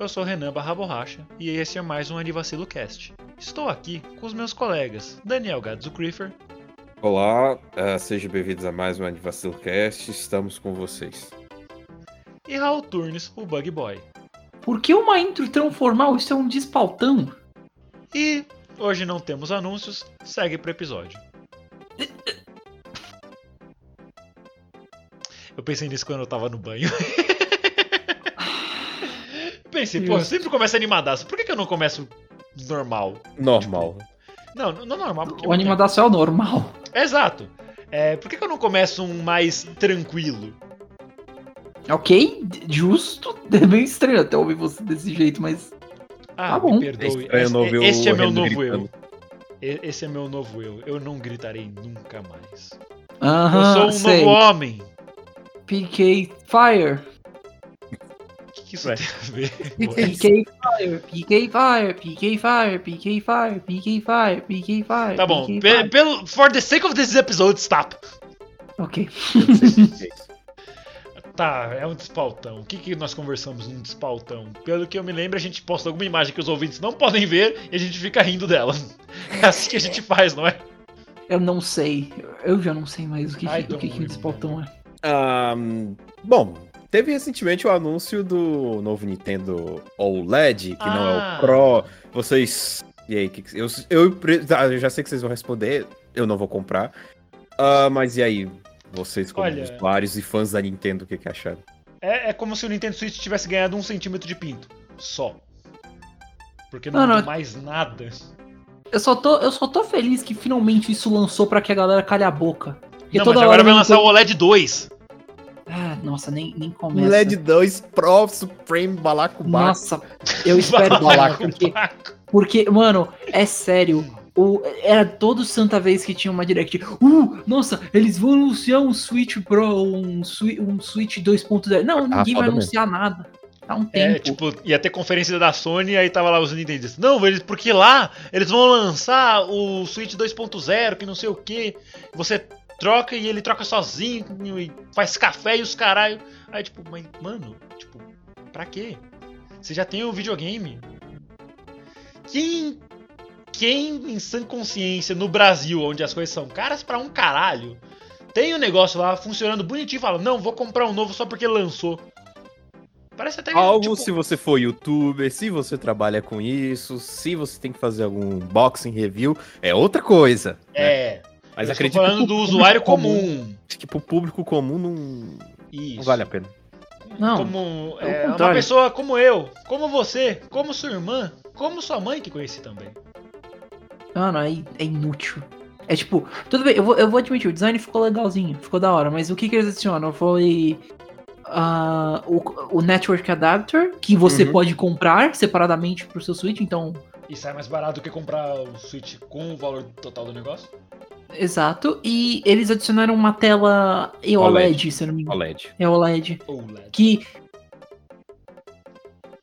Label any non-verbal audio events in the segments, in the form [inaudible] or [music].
Eu sou Renan Barra Borracha e esse é mais um Anivacilo Cast. Estou aqui com os meus colegas Daniel Gadzo Creeper Olá, uh, sejam bem-vindos a mais um Anivacilo Cast, estamos com vocês. e Raul Turnes, o Bug Boy. Por que uma intro tão formal? Isso é um despautão. E hoje não temos anúncios, segue pro episódio. Eu pensei nisso quando eu tava no banho. [laughs] Pensei, pô, eu sempre começo animadaço. Por que, que eu não começo normal? Normal. Não, não normal, porque. O animadação é o normal. Exato. É, por que, que eu não começo um mais tranquilo? Ok, justo. [laughs] É bem estranho até ouvir você desse jeito, mas. Ah, Tá bom. me perdoe. É este é o meu novo gritando. eu. Esse é meu novo eu. Eu não gritarei nunca mais. Aham, eu sou um sei. novo homem. PK Fire. Que, isso tem a ver? [laughs] PK Fire, PK Fire, PK Fire, PK Fire, PK Fire, PK Fire. Tá bom. Pe- pelo, for the sake of this episode, stop. Ok. [laughs] Tá, é um despautão. O que, que nós conversamos num despautão? Pelo que eu me lembro, a gente posta alguma imagem que os ouvintes não podem ver e a gente fica rindo dela. [laughs] É assim que a gente faz, não é? Eu não sei. Eu já não sei mais o que, I que, o don't que, que o remember. despautão é. Ahn, bom, teve recentemente o anúncio do novo Nintendo OLED, que não é Ah. o Pro. Vocês. E aí, que que- eu, eu, ah, eu já sei que vocês vão responder, eu não vou comprar. Ah, mas e aí, vocês como Olha- usuários e fãs da Nintendo, o que, que acharam? É, é como se o Nintendo Switch tivesse ganhado um centímetro de pinto. Só. Porque não, Não, não. mais nada. Eu só, tô, eu só tô feliz que finalmente isso lançou pra que a galera calhe a boca. Porque não, toda mas hora agora vai lançar o OLED 2. Ah, nossa, nem, nem começa. LED 2 Pro Supreme Balacobaco. Nossa, eu espero que Balaco, porque, balaco. porque, mano, é sério. O, era todo santa vez que tinha uma direct. Uh, nossa, eles vão anunciar um Switch Pro, um, um Switch 2.0. Não, ninguém vai foda anunciar nada. Tá um tempo. É, tipo, ia ter conferência da Sony, aí tava lá os Nintendistas. Não, eles, porque lá eles vão lançar o Switch 2.0, que não sei o que. Você troca e ele troca sozinho e faz café e os caralho. Aí, tipo, mas, mano, tipo, pra quê? Você já tem o videogame. Quem. Quem em sã consciência no Brasil, onde as coisas são caras pra um caralho, tem o negócio lá funcionando bonitinho e fala: Não, vou comprar um novo só porque lançou. Parece até Algo tipo, se você for youtuber, se você trabalha com isso, se você tem que fazer algum unboxing review, é outra coisa. né? É, Mas eu acredito estou falando do usuário comum. Acho que pro público comum não, Isso. não vale a pena. Não, Como pelo é, uma pessoa como eu, como você, como sua irmã, como sua mãe que conheci também. Mano, aí é inútil. É tipo, tudo bem, eu vou, eu vou admitir, o design ficou legalzinho, ficou da hora, mas o que, que eles adicionam? Foi ah, o, o Network Adapter, que você Uhum. pode comprar separadamente pro seu Switch, então, E sai mais barato do que comprar o Switch com o valor total do negócio? Exato. E eles adicionaram uma tela OLED, se eu não me engano. OLED. É OLED. OLED. Que.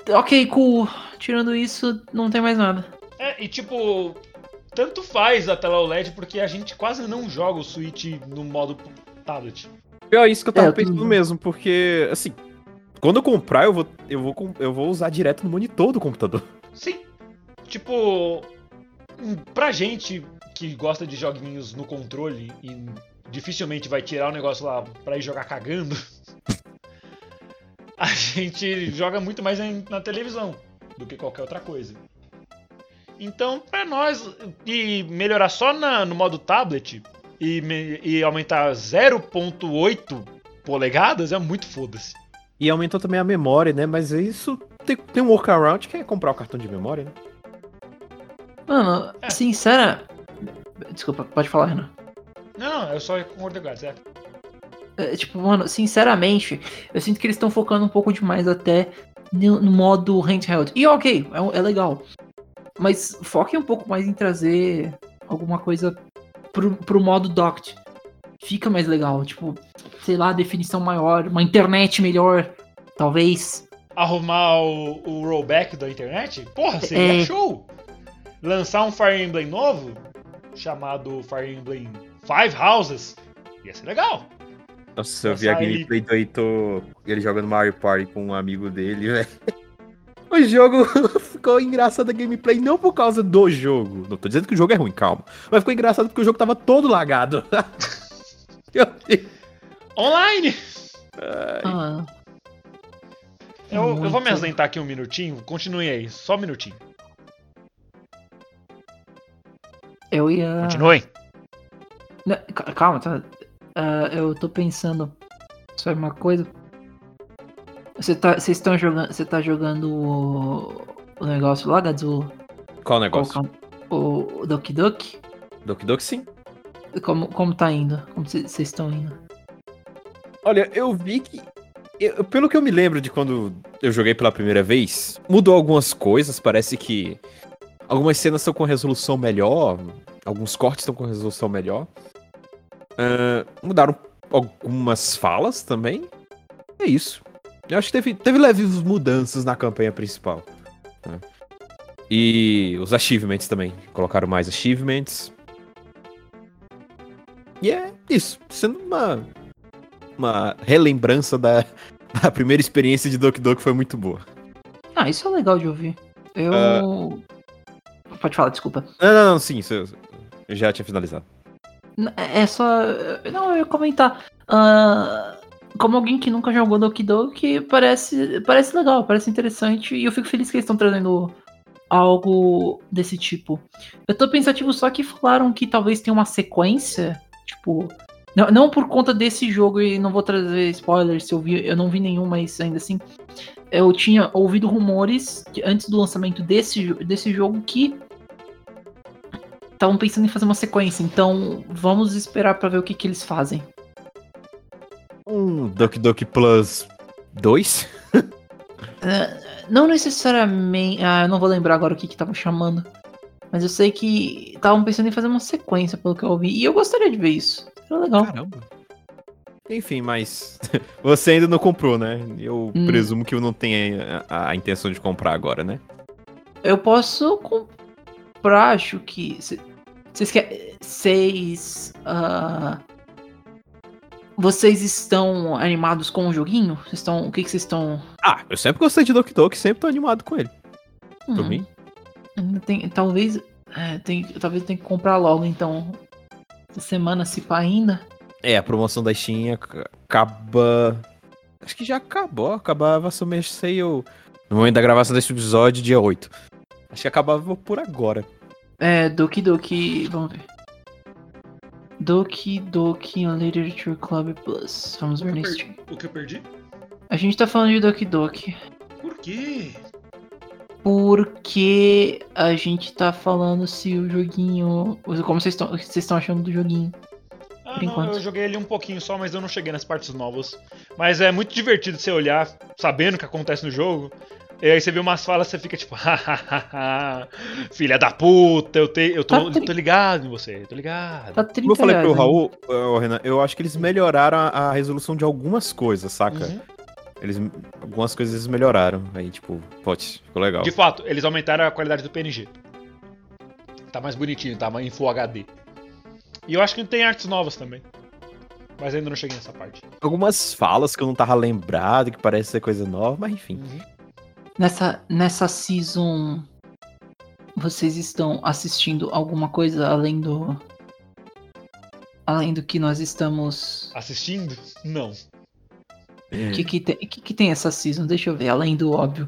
Ok, cool. Tirando isso, não tem mais nada. É, e tipo, tanto faz a tela OLED porque a gente quase não joga o Switch no modo tablet. Pior isso que eu tava É, pensando mesmo, porque, assim, quando eu comprar, eu vou, eu, vou, eu vou usar direto no monitor do computador. Sim. Tipo, pra gente que gosta de joguinhos no controle e dificilmente vai tirar o negócio lá pra ir jogar cagando, [laughs] a gente joga muito mais na televisão do que qualquer outra coisa. Então, pra nós, e melhorar só na- no modo tablet e, me- e aumentar 0.8 polegadas é muito foda-se. E aumentou também a memória, né? Mas isso tem, tem um workaround que é comprar o cartão de memória, né? Mano, É. sincera. Desculpa, pode falar, Renan. Não, não, eu só concordo com certo? É, tipo, mano, sinceramente, eu sinto que eles estão focando um pouco demais até no, no modo handheld. E ok, é, é legal. Mas foquem um pouco mais em trazer alguma coisa pro, pro modo docked. Fica mais legal, tipo, sei lá, definição maior, uma internet melhor, talvez. Arrumar o, o rollback da internet? Porra, seria É. show! Lançar um Fire Emblem novo, chamado Fire Emblem Five Houses, ia ser legal. Nossa, eu vi a gameplay do Heitor, ele jogando Mario Party com um amigo dele, [laughs] velho. O jogo [laughs] ficou engraçado a gameplay, não por causa do jogo. Não tô dizendo que o jogo é ruim, calma. Mas ficou engraçado porque o jogo tava todo lagado. [laughs] Online! Ah, Eu, eu vou me ausentar aqui um minutinho, continue aí, só um minutinho. Eu ia. Continuem. Não, ca- calma, tá? Ah, eu tô pensando sobre uma coisa. Você tá, vocês estão jogando, você tá jogando o, o negócio lá, Gadzu? Qual negócio? É o, o Doki Doki? Doki Doki sim. Como, como tá indo? Como vocês estão indo? Olha, eu vi que. eu- pelo que eu me lembro de quando eu joguei pela primeira vez, mudou algumas coisas. Parece que algumas cenas estão com resolução melhor, alguns cortes estão com resolução melhor. Ah, mudaram algumas falas também. É isso. Eu acho que teve, teve leves mudanças na campanha principal. né? E os achievements também. Colocaram mais achievements. E é isso. Sendo uma uma relembrança da, [laughs] da primeira experiência de Doki Doki foi muito boa. Ah, isso é legal de ouvir. Eu. Ah. Pode falar, desculpa. Não, não, não, sim, eu, já tinha finalizado. É só. Não, eu ia comentar. ah, como alguém que nunca jogou Doki Doki, parece, parece legal, parece interessante. E eu fico feliz que eles estão trazendo algo desse tipo. Eu tô pensativo só que falaram que talvez tenha uma sequência. Tipo. Não, não por conta desse jogo, e não vou trazer spoilers se eu vi. Eu não vi nenhum, mas ainda assim. Eu tinha ouvido rumores antes do lançamento desse, desse jogo que estavam pensando em fazer uma sequência, então vamos esperar pra ver o que, que eles fazem. Um Doki Doki Plus 2? Não necessariamente. Ah, eu não vou lembrar agora o que que tava chamando. Mas eu sei que estavam pensando em fazer uma sequência, pelo que eu ouvi. E eu gostaria de ver isso. Era legal. Caramba. Enfim, mas [laughs] você ainda não comprou, né? Eu Hum. presumo que eu não tenha a, a intenção de comprar agora, né? Eu posso comprar, acho que. Vocês querem. Vocês. ah, vocês estão animados com o joguinho? Vocês estão. O que, que vocês estão. Ah, eu sempre gostei de Doki Doki, sempre tô animado com ele. Por Hum, mim. Tem, talvez. é, tem, talvez eu tenha que comprar logo, então. Essa semana, se pá ainda. É, a promoção da Steam ac- acaba. Acho que já acabou. Acabava Summer Sale no momento da gravação desse episódio, dia 8. Acho que acabava por agora. É, Doki Doki. Vamos ver. Doki Doki Literature Club Plus. Vamos ver Steam. O que eu perdi? A gente tá falando de Doki Doki. Por quê? Porque a gente tá falando se o joguinho. Como vocês estão achando do joguinho. Ah, Por não, enquanto. eu joguei ele um pouquinho só, mas eu não cheguei nas partes novas. Mas é muito divertido você olhar, sabendo o que acontece no jogo. E aí você vê umas falas, você fica tipo, [laughs] hahaha, filha da puta, eu, te, eu tô, Tá tri- tô ligado em você, tô ligado. Tá 30 Como eu falei pro reais, Raul, ô, Renan, eu acho que eles melhoraram a, a resolução de algumas coisas, saca? Uhum. Eles, algumas coisas eles melhoraram. Aí, tipo, putz, ficou legal. De fato, eles aumentaram a qualidade do PNG. Tá mais bonitinho, tá mais em Full HD. E eu acho que tem artes novas também. Mas ainda não cheguei nessa parte. Algumas falas que eu não tava lembrado, que parece ser coisa nova, mas enfim. Nessa, nessa season, vocês estão assistindo alguma coisa além do. Além do que nós estamos. Assistindo? Não. O que, que, tem, que, que tem essa season? Deixa eu ver, além do óbvio.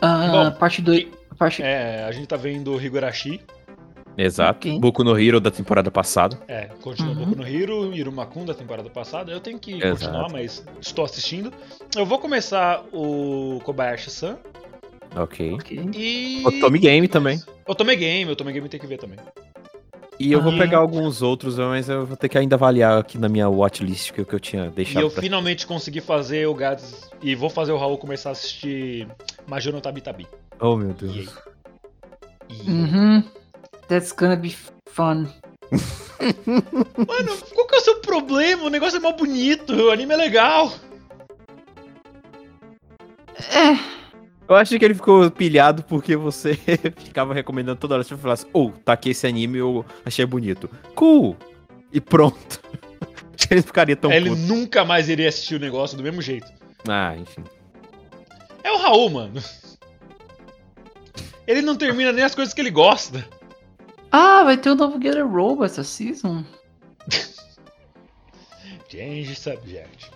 Ah, Bom, parte 2. Parte... É, a gente tá vendo o Higurashi. Exato. Ok. Boku no Hero da temporada passada. É, continua Uhum. Boku no Hiro, Irumakun da temporada passada. Eu tenho que Exato. continuar, mas estou assistindo. Eu vou começar o Kobayashi-san Ok. Ok. e. O Tommy Game também. O Tommy Game, o Tommy Game tem que ver também. E eu vou Ah. pegar alguns outros, mas eu vou ter que ainda avaliar aqui na minha watchlist que, eu- que eu tinha E deixado. eu pra- finalmente consegui fazer o Gats. E vou fazer o Raul começar a assistir Major no Tabi Tabi. Oh, meu E Deus. aí? E- Uhum. That's gonna be fun. Mano, qual que é o seu problema? O negócio é mó bonito, o anime é legal. É. Eu acho que ele ficou pilhado porque você [laughs] ficava recomendando toda hora. Você falasse, oh, tá aqui esse anime, eu achei bonito. Cool! E pronto. Acho [laughs] que ele ficaria tão Ele puto. nunca mais iria assistir o negócio do mesmo jeito. Ah, enfim. É o Raul, mano. Ele não termina nem as coisas que ele gosta. Ah, vai ter o novo Get a Robo essa season. [laughs] Change subject.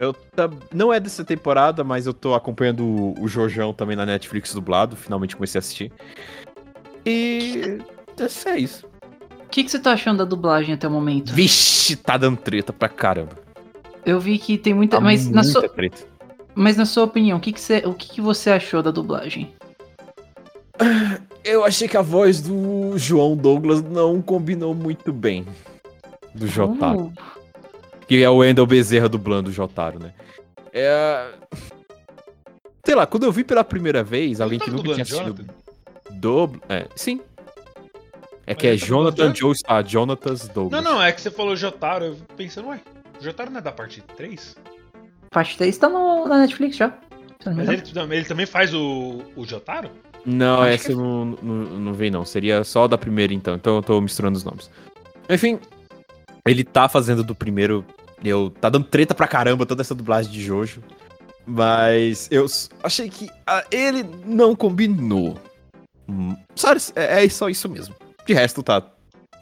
Eu tá- Não é dessa temporada, mas eu tô acompanhando o, o Jojão também na Netflix dublado. Finalmente comecei a assistir. E. É isso. O que, que você tá achando da dublagem até o momento? Vixe, tá dando treta pra caramba. Eu vi que tem muita. Tá mas, na muita sua, treta. mas na sua opinião, o que, que, você, o que, que você achou da dublagem? [sighs] Eu achei que a voz do João Douglas não combinou muito bem. Do Jotaro. Oh, Que é o Wendel Bezerra dublando o Jotaro, né? É. Sei lá, quando eu vi pela primeira vez, alguém Não que nunca tinha assistido Jonathan? dobro. É, sim. É Mas que é tá Jonathan? Joe. Ah, Jonatas Não, Douglas. não, é que você falou Jotaro. Eu pensando, ué, Jotaro não é da parte 3? parte 3 tá no, na Netflix já. Não Mas ele, ele também faz o, o Jotaro? Não, Acho essa que- eu não, não, não veio, não. Seria só da primeira, então. Então eu tô misturando os nomes. Enfim, ele tá fazendo do primeiro. Eu, tá dando treta pra caramba toda essa dublagem de Jojo. Mas eu achei que ah, ele não combinou. Hum, Sabe, é, é só isso mesmo. De resto tá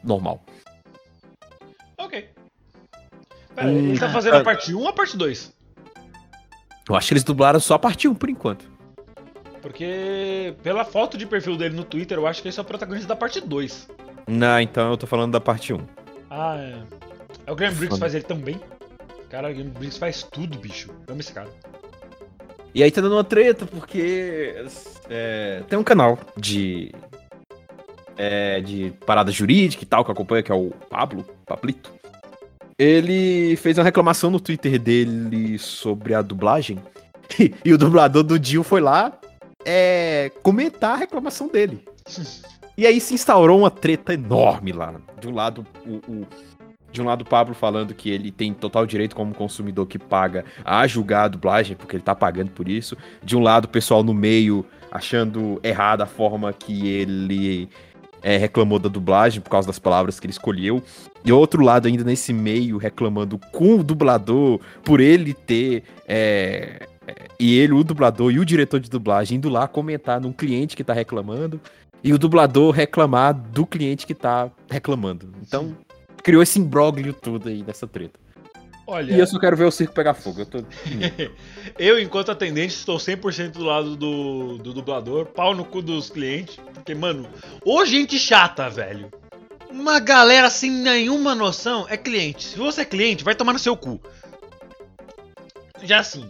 normal. Ok. Pera, Hum, ele tá fazendo a ah. parte 1 ou a parte 2? Eu acho que eles dublaram só a parte 1 por enquanto. Porque pela foto de perfil dele no Twitter, eu acho que esse é o protagonista da parte 2. Não, então eu tô falando da parte 1. Ah, é. É o Graham Briggs faz ele também. Cara, o Graham Briggs faz tudo, bicho. Amo esse cara. E aí tá dando uma treta, porque é, tem um canal de. é, de parada jurídica e tal, que acompanha, que é o Pablo, Pablito. Ele fez uma reclamação no Twitter dele sobre a dublagem. [laughs] E, o dublador do Dio foi lá é, comentar a reclamação dele. E aí se instaurou uma treta enorme lá. De um lado, o, o- de um lado o Pablo falando que ele tem total direito como consumidor que paga a julgar a dublagem, porque ele tá pagando por isso. De um lado, o pessoal no meio achando errada a forma que ele é, reclamou da dublagem por causa das palavras que ele escolheu. E outro lado, ainda nesse meio, reclamando com o dublador por ele ter. é, e ele, o dublador e o diretor de dublagem indo lá comentar num cliente que tá reclamando. E o dublador reclamar do cliente que tá reclamando. Então, criou esse imbróglio tudo aí dessa treta. Olha, E eu só quero ver o circo pegar fogo. Eu tô. [laughs] eu, enquanto atendente, estou 100% do lado do, do dublador, pau no cu dos clientes. Porque, mano, ô gente chata, velho. Uma galera sem nenhuma noção é cliente. Se você é cliente, vai tomar no seu cu. Já assim.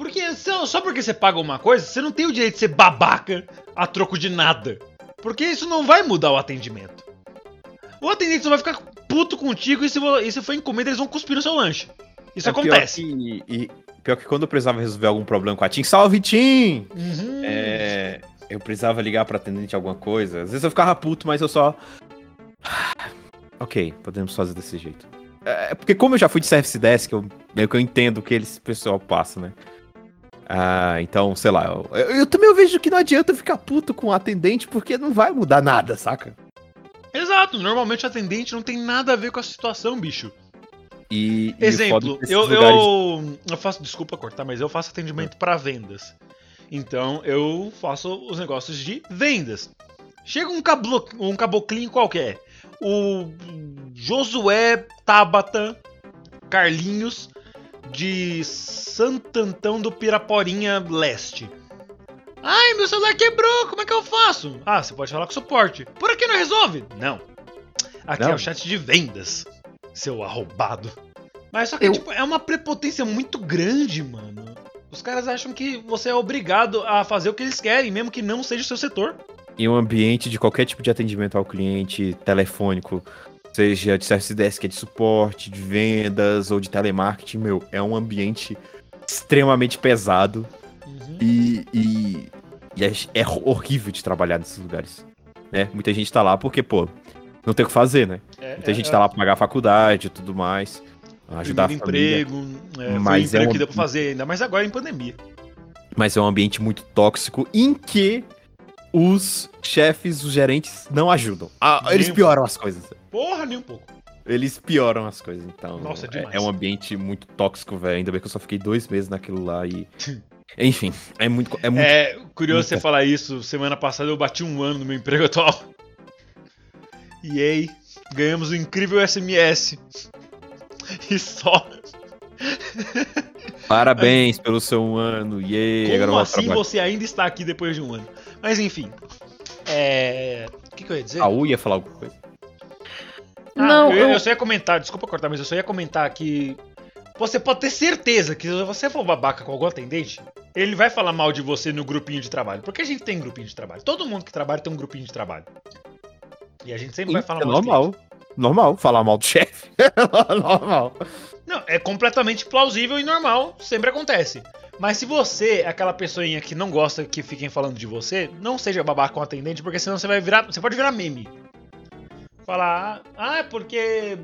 Porque só só porque você paga uma coisa, você não tem o direito de ser babaca a troco de nada. Porque isso não vai mudar o atendimento. O atendente só vai ficar puto contigo e se, e se for encomenda, eles vão cuspir no seu lanche. Isso É pior acontece. que- e pior que quando eu precisava resolver algum problema com a Tim, salve Tim! Uhum. É, eu precisava ligar pra atendente alguma coisa. Às vezes eu ficava puto, mas eu só. [sighs] Ok, podemos fazer desse jeito. É porque como eu já fui de Service Desk, eu, meio que eu entendo o que esse pessoal passa, né? Ah, então, sei lá. Eu, eu- também vejo que não adianta ficar puto com o atendente, porque não vai mudar nada, saca? Exato, normalmente o atendente não tem nada a ver com a situação, bicho. E, e foda Exemplo, desses eu, lugares- eu, eu faço, desculpa cortar, mas eu faço atendimento para vendas. Então eu faço os negócios de vendas. Chega um, cablo, um caboclinho qualquer, o Josué Tabata Carlinhos de Santantão do Piraporinha Leste. Ai, meu celular quebrou, como é que eu faço? Ah, você pode falar com o suporte. Por aqui não resolve? Não. Aqui Não. é o chat de vendas, seu arrombado. Mas só que, Eu- tipo, é uma prepotência muito grande, mano. Os caras acham que você é obrigado a fazer o que eles querem, mesmo que não seja o seu setor. em um ambiente de qualquer tipo de atendimento ao cliente, telefônico, seja de service desk, de suporte, de vendas ou de telemarketing, meu, é um ambiente extremamente pesado Uhum. e, e, e é, é horrível de trabalhar nesses lugares. Né? Muita gente tá lá porque, pô, não tem o que fazer, né? É, Muita é- gente é tá lá pra pagar a faculdade e tudo mais, ajudar a primeiro família. emprego, é, foi um Mas é emprego um- que deu pra fazer, ainda mais agora em pandemia. Mas é um ambiente muito tóxico em que os chefes, os gerentes não ajudam. Ah, eles um pioram as coisas. Porra, nem um pouco. Eles pioram as coisas, então. Nossa, é, é um ambiente muito tóxico, velho. Ainda bem que eu só fiquei dois meses naquilo lá e. [laughs] Enfim, é muito. É muito... É curioso muito você bom. falar isso. Semana passada eu bati um ano no meu emprego atual. E aí, ganhamos o incrível SMS. E só. Parabéns pelo seu um ano. Eu Como assim você ainda está aqui depois de um ano? Mas enfim. É. O que, que eu ia dizer? Raul ia falar alguma coisa? Ah, Não, eu, eu- eu só ia comentar, desculpa cortar, mas eu só ia comentar que você pode ter certeza que se você for babaca com algum atendente, ele vai falar mal de você no grupinho de trabalho. Porque a gente tem grupinho de trabalho. Todo mundo que trabalha tem um grupinho de trabalho. E a gente sempre vai falar é mal de normal. Normal, falar mal do chefe. [laughs] normal. Não, é completamente plausível e normal, sempre acontece. Mas se você é aquela pessoinha que não gosta que fiquem falando de você, não seja babaca com o atendente, porque senão você vai virar. Você pode virar meme. Falar, ah, é porque.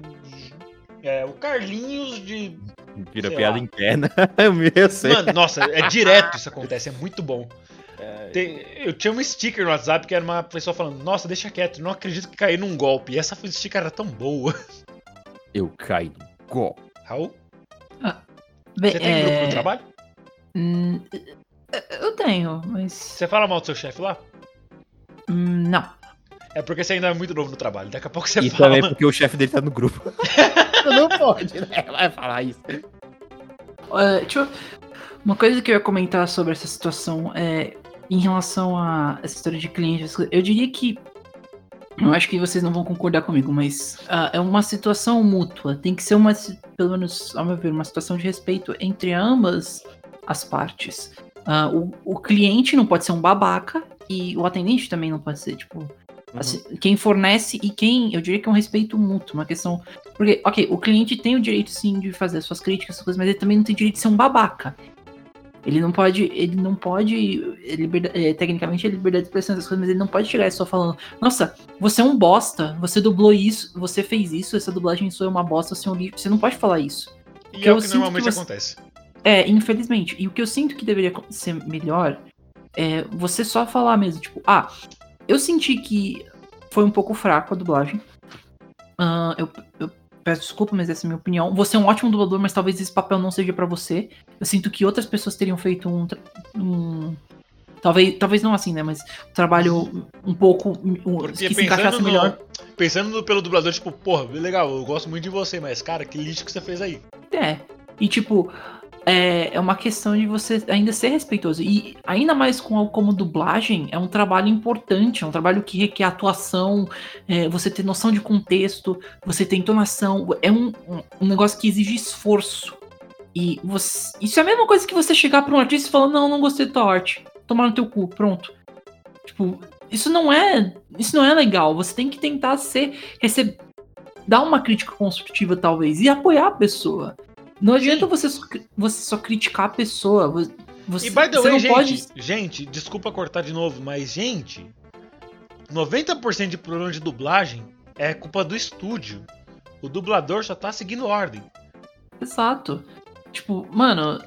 É, o Carlinhos de. Vira piada lá. interna. [laughs] eu sei. Mano, nossa, é direto isso acontece, é muito bom. Tem- eu tinha um sticker no WhatsApp que era uma pessoa falando, nossa, deixa quieto, não acredito que caí num golpe. E essa sticker era tão boa. [laughs] Eu caí no gol. Raul, Bem, você tem grupo é, no trabalho? hum, Eu tenho, mas. Você fala mal do seu chefe lá? hum, Não. É porque você ainda é muito novo no trabalho. Daqui a pouco você E fala. também porque o chefe dele tá no grupo. [laughs] não pode, né? Vai falar isso. É, deixa eu- Uma coisa que eu ia comentar sobre essa situação é em relação a essa história de clientes. Eu diria que. Eu acho que vocês não vão concordar comigo, mas ah, é uma situação mútua. Tem que ser uma, pelo menos, ao meu ver, uma situação de respeito entre ambas as partes. Ah, o, o cliente não pode ser um babaca e o atendente também não pode ser, tipo, assim, quem fornece e quem, eu diria que é um respeito mútuo, uma questão porque, ok, o cliente tem o direito sim de fazer as suas críticas, essas coisas, mas ele também não tem direito de ser um babaca. Ele não pode, ele não pode, liberda- é, tecnicamente é liberdade de expressão essas coisas, mas ele não pode chegar só falando, nossa, você é um bosta, você dublou isso, você fez isso, essa dublagem sua é uma bosta, você é um lixo. Você não pode falar isso. E que é o que normalmente que você- acontece. É, infelizmente. E o que eu sinto que deveria ser melhor é você só falar mesmo, tipo, ah, eu senti que foi um pouco fraco a dublagem. Ah, eu, eu peço desculpa, mas essa é a minha opinião. Você é um ótimo dublador, mas talvez esse papel não seja pra você. Eu sinto que outras pessoas teriam feito um. um- talvez, talvez não assim, né? Mas um trabalho um pouco. Um, que se encaixasse pensando, melhor. no, pensando no- pelo dublador, tipo, porra, legal, eu gosto muito de você, mas, cara, que lixo que você fez aí. É. E tipo, é, é uma questão de você ainda ser respeitoso. E ainda mais com como dublagem, é um trabalho importante, é um trabalho que requer atuação, é, você ter noção de contexto, você ter entonação. É um, um- negócio que exige esforço. E você, isso é a mesma coisa que você chegar pra um artista e falar, não, não gostei da tua arte. Tomar no teu cu, pronto. Tipo, isso não é. Isso não é legal. Você tem que tentar ser. Receber, dar uma crítica construtiva, talvez, e apoiar a pessoa. Não adianta você, só você só criticar a pessoa. vo- Você, E by the way, não gente, pode. gente, desculpa cortar de novo, mas, gente, 90% de problema de dublagem é culpa do estúdio. O dublador só tá seguindo ordem. Exato. Tipo, mano,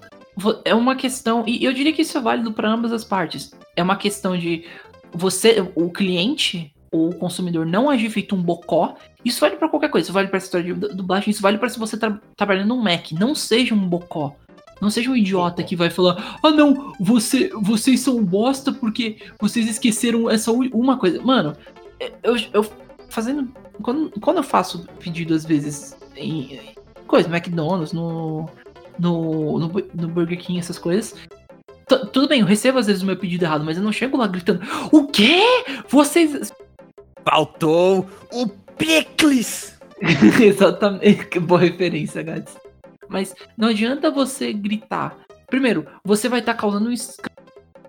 é uma questão. E eu diria que isso é válido para ambas as partes. É uma questão de você, o cliente o consumidor não agir feito um bocó. Isso vale para qualquer coisa. Isso vale para história de du- dublagem. Isso vale para se você tá trabalhando num Mac. Não seja um bocó. Não seja um idiota que vai falar: Ah, não, você, vocês são bosta porque vocês esqueceram essa uma coisa. Mano, eu, eu fazendo. Quando, quando eu faço pedido, às vezes, em em coisa, McDonald's, no, no, no, no Burger King, essas coisas. tu- Tudo bem, eu recebo às vezes o meu pedido errado, mas eu não chego lá gritando: O quê? Vocês. Faltou o picles! [laughs] Exatamente, boa referência, Gats. Mas não adianta você gritar. Primeiro, você vai estar causando um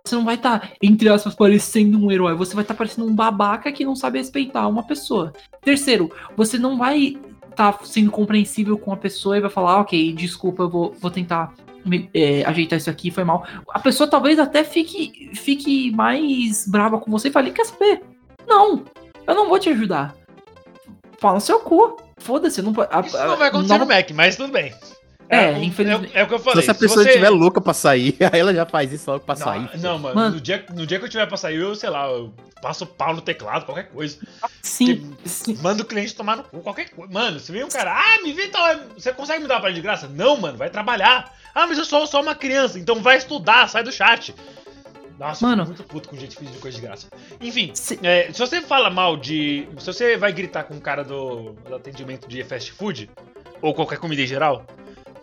você não vai estar, entre aspas, parecendo um herói. Você vai estar parecendo um babaca que não sabe respeitar uma pessoa. Terceiro, você não vai estar sendo compreensível com a pessoa e vai falar, ok, desculpa, eu vou, vou tentar me- é, ajeitar isso aqui, foi mal. A pessoa talvez até fique, fique mais brava com você e fale, quer saber? Não, eu não vou te ajudar. Fala no seu cu. Foda-se, não pode. a- Isso a- não vai acontecer nova- no Mac, mas tudo bem. É, o- infelizmente. É, o que eu falei. Se essa pessoa você- estiver louca pra sair, [laughs] aí ela já faz isso logo pra Não, sair. não, mano, Mano. No, dia, no dia que eu tiver pra sair, eu, sei lá, eu passo pau no teclado, qualquer coisa. Sim, sim. Manda o cliente tomar no cu, qualquer coisa. Mano, se vem um cara, ah, me vê tal. Você consegue me dar uma palha de graça? Não, mano, vai trabalhar. Ah, mas eu sou só uma criança, então vai estudar, sai do chat. Nossa, Mano. muito puto com gente pedindo coisa de graça. Enfim, Se- é, se você fala mal de. Se você vai gritar com o cara do, do atendimento de fast food, ou qualquer comida em geral,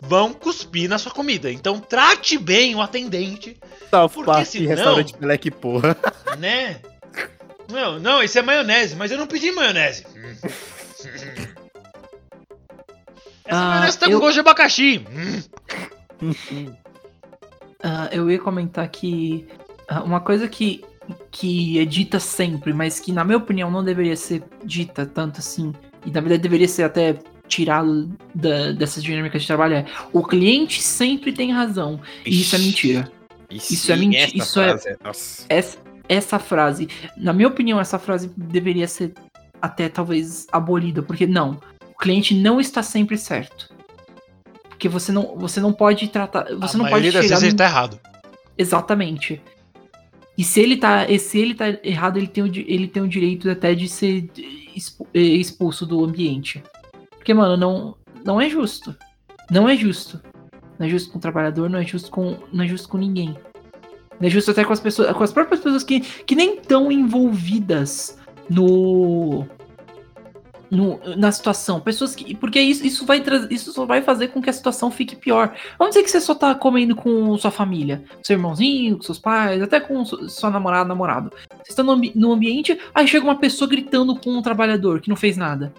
vão cuspir na sua comida. Então trate bem o atendente, South porque Park senão- restaurante Black porra. [laughs] né? Não, não, esse é maionese, mas eu não pedi maionese. [laughs] Essa Ah, maionese tá eu- com gosto de abacaxi. [laughs] Ah, eu ia comentar que uma coisa que, que é dita sempre, mas que na minha opinião não deveria ser dita tanto assim, e na verdade deveria ser até tirado da, dessas dinâmicas de trabalho é o cliente sempre tem razão. E isso é mentira. Isso é mentira, isso é- frase nossa. Essa, essa frase, na minha opinião, essa frase deveria ser até talvez abolida, porque não, o cliente não está sempre certo. Porque você não, você não pode tratar, você A não pode maioria das vezes ele tá errado. Exatamente. E se ele tá, se ele tá errado, ele tem, o, ele tem o direito até de ser eh, expulso do ambiente. Porque, mano, não, não é justo. Não é justo. Não é justo com o trabalhador, não é justo com, não é justo com ninguém. Não é justo até com as pessoas, com as próprias pessoas que, que nem estão envolvidas no, no na situação. Pessoas que, porque isso, isso vai isso só vai fazer com que a situação fique pior. Vamos dizer que você só tá comendo com sua família, seu irmãozinho, com seus pais, até com su- sua namorada, namorado. Você está no, no ambiente, aí chega uma pessoa gritando com um trabalhador que não fez nada.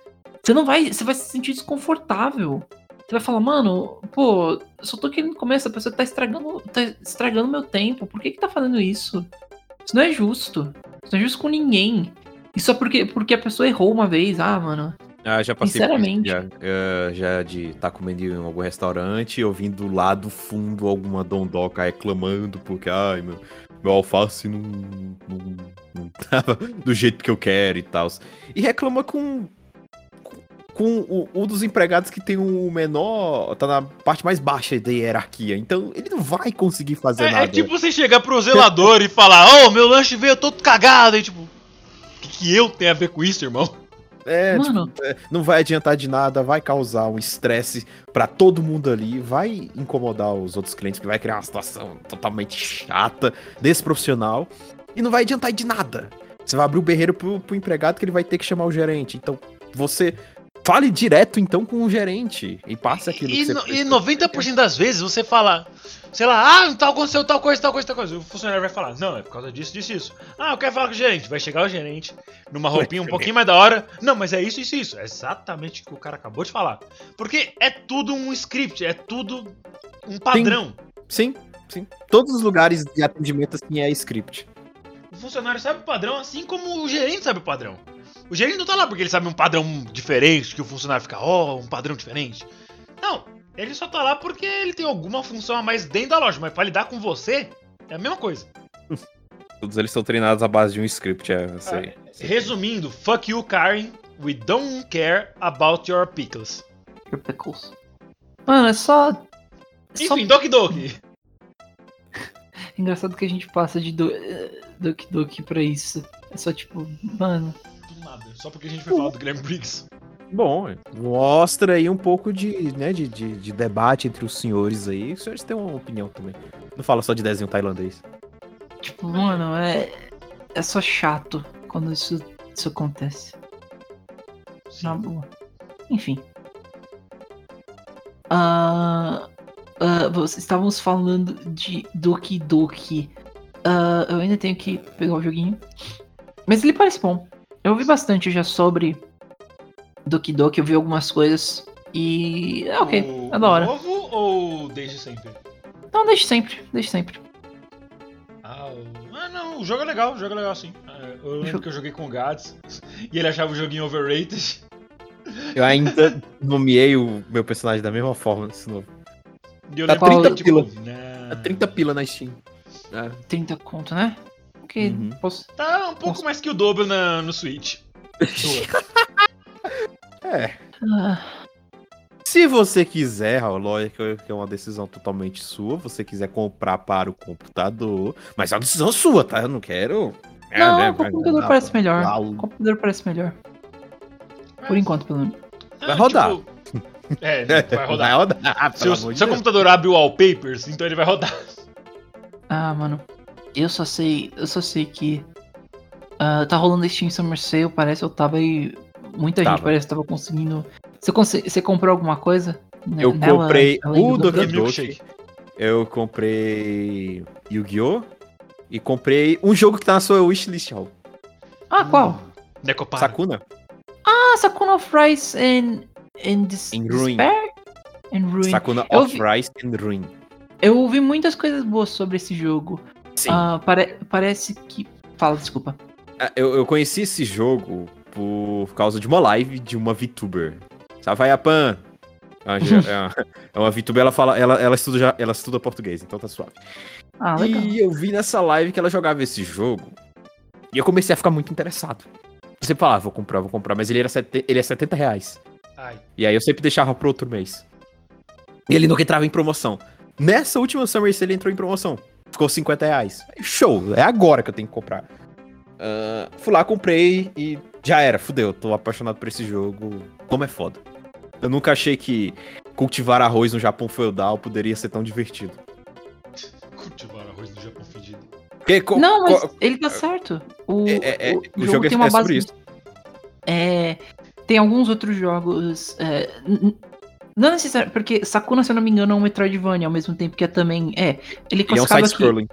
Você não vai, você vai se sentir desconfortável. Você vai falar, mano, pô, só tô querendo comer, essa pessoa tá estragando, tá estragando meu tempo. Por que que tá fazendo isso? Isso não é justo. Isso não é justo com ninguém. Isso só porque, porque a pessoa errou uma vez. Ah, mano. Ah, já passei por isso Sinceramente. já, eh, já de estar comendo em algum restaurante e ouvindo lá do fundo alguma dondoca reclamando porque, ai, meu, meu alface não, não, não tava [laughs] do jeito que eu quero e tal. E reclama com, com, o, um dos empregados que tem o menor, tá na parte mais baixa da hierarquia. Então ele não vai conseguir fazer É, nada. é tipo você chegar pro zelador e falar, ô, meu lanche veio todo cagado. E tipo, que, que eu tenho a ver com isso, irmão? É, Mano. tipo, é, não vai adiantar de nada, vai causar um estresse pra todo mundo ali, vai incomodar os outros clientes, que vai criar uma situação totalmente chata, desprofissional, e não vai adiantar de nada. Você vai abrir o berreiro pro, pro empregado que ele vai ter que chamar o gerente. Então, você fale direto então com o gerente e passe aquilo E, que no- e precisa. 90% das vezes você fala, sei lá, ah, tal aconteceu tal coisa, tal coisa, tal coisa. O funcionário vai falar, não, é por causa disso, disso, isso. Ah, eu quero falar com o gerente. Vai chegar o gerente, numa roupinha um pouquinho mais da hora. Não, mas é isso, isso, isso. É exatamente o que o cara acabou de falar. Porque é tudo um script, é tudo um padrão. Sim, sim. Todos os lugares de atendimento assim é script. O funcionário sabe o padrão, assim como o gerente sabe o padrão. O gerente não tá lá porque ele sabe um padrão diferente, que o funcionário fica, ó, um padrão diferente. Não, ele só tá lá porque ele tem alguma função a mais dentro da loja, mas pra lidar com você, é a mesma coisa. [laughs] Todos eles são treinados à base de um script, é, eu sei. Resumindo, fuck you, Karen. We don't care about your pickles. Your pickles. Mano, é só. é só Enfim, Doki Doki. [laughs] engraçado que a gente passa de do, eh, Doki Doki pra isso. É só tipo, mano. Nada, só porque a gente foi falar do Guilherme Briggs. Bom, mostra aí um pouco de, né, de, de, de debate entre os senhores aí. Os senhores têm uma opinião também. Não fala só de desenho tailandês. Tipo, mano, é. É só chato quando isso, isso acontece. Na boa. Enfim. Ah, ah, vocês estávamos falando de Doki Doki. Ah, eu ainda tenho que pegar o joguinho. Mas ele parece bom. Eu ouvi bastante já sobre Doki Doki, eu vi algumas coisas. E. É ok, O é da hora. Novo ou desde sempre? Não, deixe sempre, deixe sempre. Ah, o- ah, não, o jogo é legal, o jogo é legal sim. É, Eu lembro jogo- que eu joguei com o Gads [laughs] e ele achava o joguinho overrated. Eu ainda nomeei o meu personagem da mesma forma nesse novo. E eu Tá lembro 30 que, pila. tipo, É não. 30 pila na Steam. É. 30 conto, né? Ok, Uhum. posso. Tá um pouco mais que o dobro na, no Switch. [laughs] É. Ah, Se você quiser, lógico que é uma decisão totalmente sua, você quiser comprar para o computador, mas é uma decisão sua, tá? Eu não quero. É, não, né, o computador vai- parece melhor. lá, O o- computador parece melhor. Por enquanto, pelo menos. Ah, rodar. tipo, É, [laughs] vai rodar. Vai rodar, seu Deus. computador abre o wallpapers, então ele vai rodar. Ah, mano. Eu só sei. Eu só sei que. ah, tá rolando Steam Summer Sale, parece. Eu tava aí. Muita Tava. gente parece que tava conseguindo. Você, conse- você comprou alguma coisa? ne- Eu nela, comprei o do E? Donkey. milkshake. Eu comprei Yu-Gi-Oh! E comprei um jogo que tá na sua wishlist, Raul. Ah, qual? Necopara. Sakuna? Ah, Sakuna of Rise and. and Des In Ruin. Despair? In Ruin. Sakuna Eu of vi- Rise and Ruin. Eu ouvi muitas coisas boas sobre esse jogo. Sim. Ah, pare- parece que. Fala, desculpa. Ah, Eu, eu conheci esse jogo por causa de uma live de uma VTuber. Savayapan. É uma, [laughs] é uma VTuber, ela fala, ela, ela, estuda, já- ela estuda português, então tá suave. Ah, legal. E eu vi nessa live que ela jogava esse jogo. E eu comecei a ficar muito interessado. Eu sempre falava, vou comprar, vou comprar, mas ele, era sete- ele é 70 reais. Ai. E aí eu sempre deixava pro outro mês. E ele nunca entrava em promoção. Nessa última Summer Sale ele entrou em promoção. Ficou 50 reais. Show, é agora que eu tenho que comprar. Ah, fui lá, comprei e já era, fudeu. Tô apaixonado por esse jogo. Como é foda. Eu nunca achei que cultivar arroz no Japão feudal poderia ser tão divertido. Cultivar arroz no Japão fedido. Não, mas co- ele tá certo. O, É, é, é, o, o jogo, jogo é- tem uma é sobre base. isso. É, tem alguns outros jogos. É, não necessariamente. Porque Sakuna, se eu não me engano, é um Metroidvania ao mesmo tempo que é também. É. Ele ele é um side-scrolling.